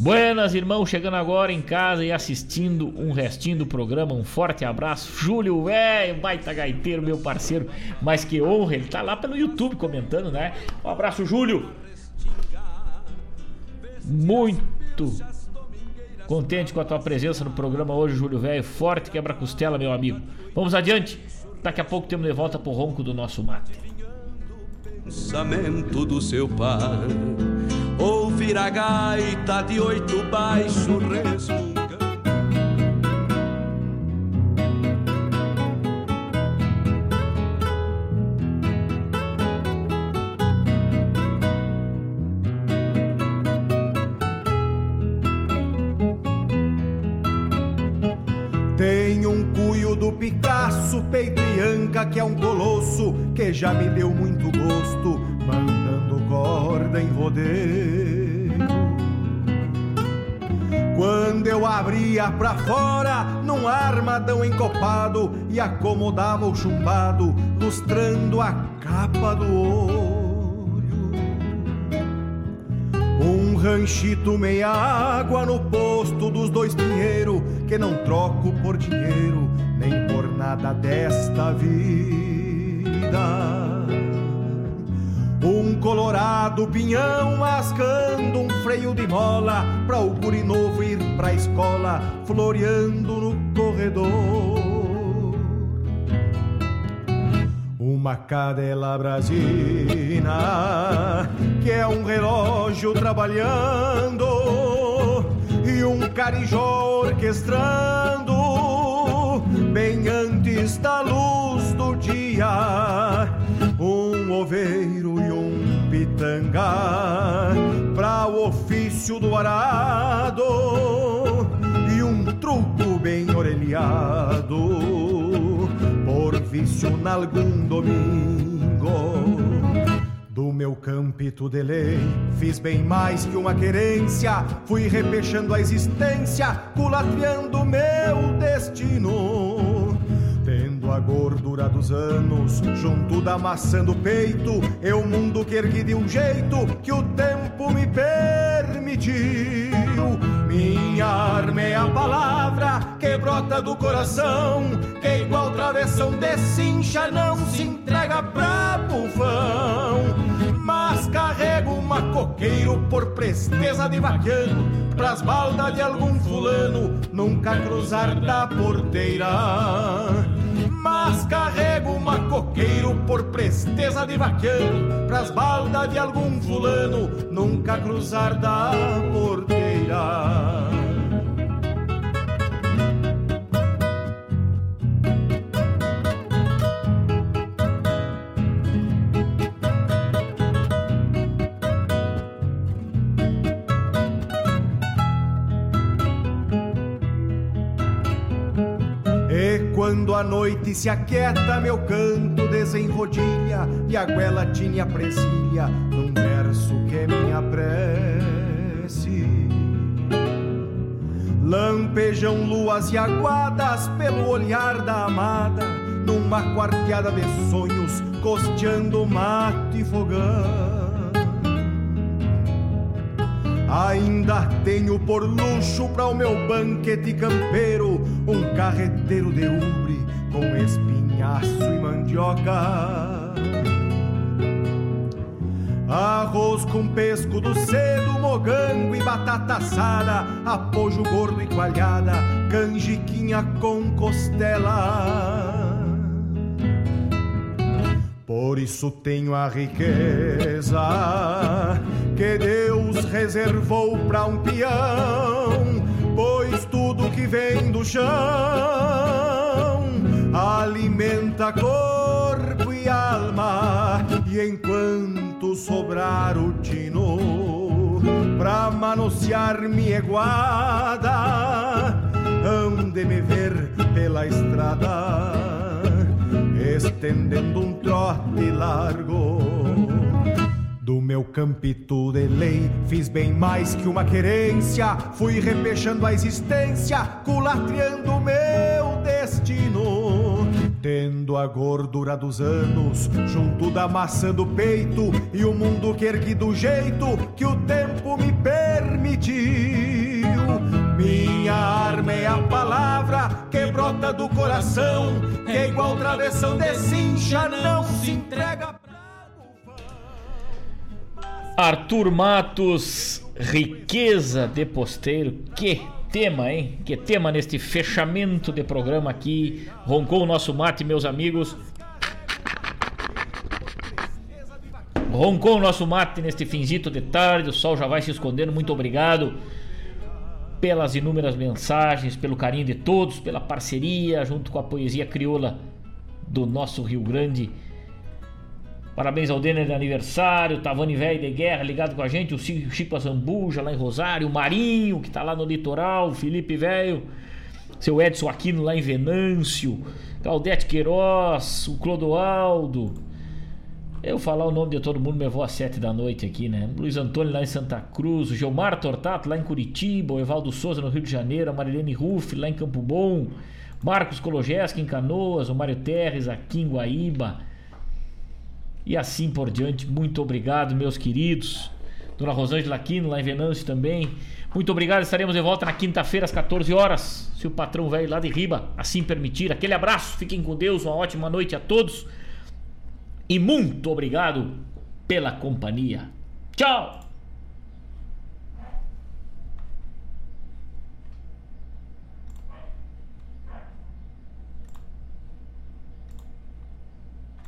Buenas, irmão, chegando agora em casa e assistindo um restinho do programa. Um forte abraço. Júlio, velho, baita gaiteiro, meu parceiro. Mas que honra, ele tá lá pelo YouTube comentando, né? Um abraço, Júlio. Muito contente com a tua presença no programa hoje, Júlio, velho. Forte quebra-costela, meu amigo. Vamos adiante. Daqui a pouco temos de volta pro ronco do nosso mate. Pensamento do seu pai ouvir a gaita de oito baixo resmungar. Um Picasso, peito e anca, que é um colosso, que já me deu muito gosto, corda em rodeio. Quando eu abria pra fora, num armadão encopado, e acomodava o chumbado, lustrando a capa do olho. Um ranchito meia água no posto dos dois pinheiro, que não troco por dinheiro, nem por nada desta vida. Um colorado pinhão mascando um freio de mola Pra o guri novo ir pra escola Floreando no corredor. Uma cadela brasina Que é um relógio trabalhando E um carijó orquestrando Bem antes da luz para o ofício do arado e um truco bem orelhado por vício nalgum domingo. Do meu campito de lei, fiz bem mais que uma querência, fui repechando a existência, culatriando meu destino a gordura dos anos junto da maçã do peito, eu mundo que ergui de um jeito que o tempo me permitiu. Minha arma é a palavra que brota do coração, que igual travessão de cincha não se entrega pra bufão. Mas carrego uma coqueiro por presteza de vaquiano, pras baldas de algum fulano, nunca cruzar da porteira mas carrego uma coqueiro por presteza de vaqueiro, pras baldas de algum fulano, nunca cruzar da porteira. Noite se aquieta, meu canto desenrodilha e a goela tinha presilha num verso que é minha prece. Lampejam luas e aguadas pelo olhar da amada, numa quarteada de sonhos, costeando mate e fogão. Ainda tenho por luxo para o meu banquete campeiro um carreteiro de ubre com espinhaço e mandioca. Arroz com pesco do cedo, mogango e batata assada, apojo gordo e coalhada, canjiquinha com costela. Por isso tenho a riqueza que Deus reservou para um peão, pois tudo que vem do chão alimenta corpo e alma, e enquanto sobrar o tino pra manosear minha guada, hão de me ver pela estrada, estendendo um trote largo. Do meu campito de lei, fiz bem mais que uma querência. Fui repechando a existência, culatriando meu destino. Tendo a gordura dos anos junto da maçã do peito e o mundo que ergui do jeito que o tempo me permitiu. Minha arma é a palavra que brota do coração, que é igual travessão de cincha, não se entrega. Arthur Matos, riqueza de posteiro. Que tema, hein? Que tema neste fechamento de programa aqui. Roncou o nosso mate, meus amigos. Roncou o nosso mate neste finzito de tarde. O sol já vai se escondendo. Muito obrigado pelas inúmeras mensagens, pelo carinho de todos, pela parceria junto com a poesia crioula do nosso Rio Grande. Parabéns ao Denner de aniversário, Tavani Velho de Guerra ligado com a gente, o Chico Azambuja lá em Rosário, o Marinho que tá lá no litoral, o Felipe Velho, seu Edson Aquino lá em Venâncio, Claudete Queiroz, o Clodoaldo. Eu falar o nome de todo mundo me vou às sete da noite aqui, né? Luiz Antônio lá em Santa Cruz, o Gilmar Tortato lá em Curitiba, o Evaldo Souza no Rio de Janeiro, a Marilene Ruff lá em Campo Bom, Marcos Kologeski em Canoas, o Mário Terres aqui em Guaíba e assim por diante. Muito obrigado, meus queridos. Dona Rosângela Aquino, lá em Venâncio também. Muito obrigado, estaremos de volta na quinta-feira às 14 horas, se o patrão velho lá de Riba assim permitir. Aquele abraço, fiquem com Deus, uma ótima noite a todos. E muito obrigado pela companhia. Tchau!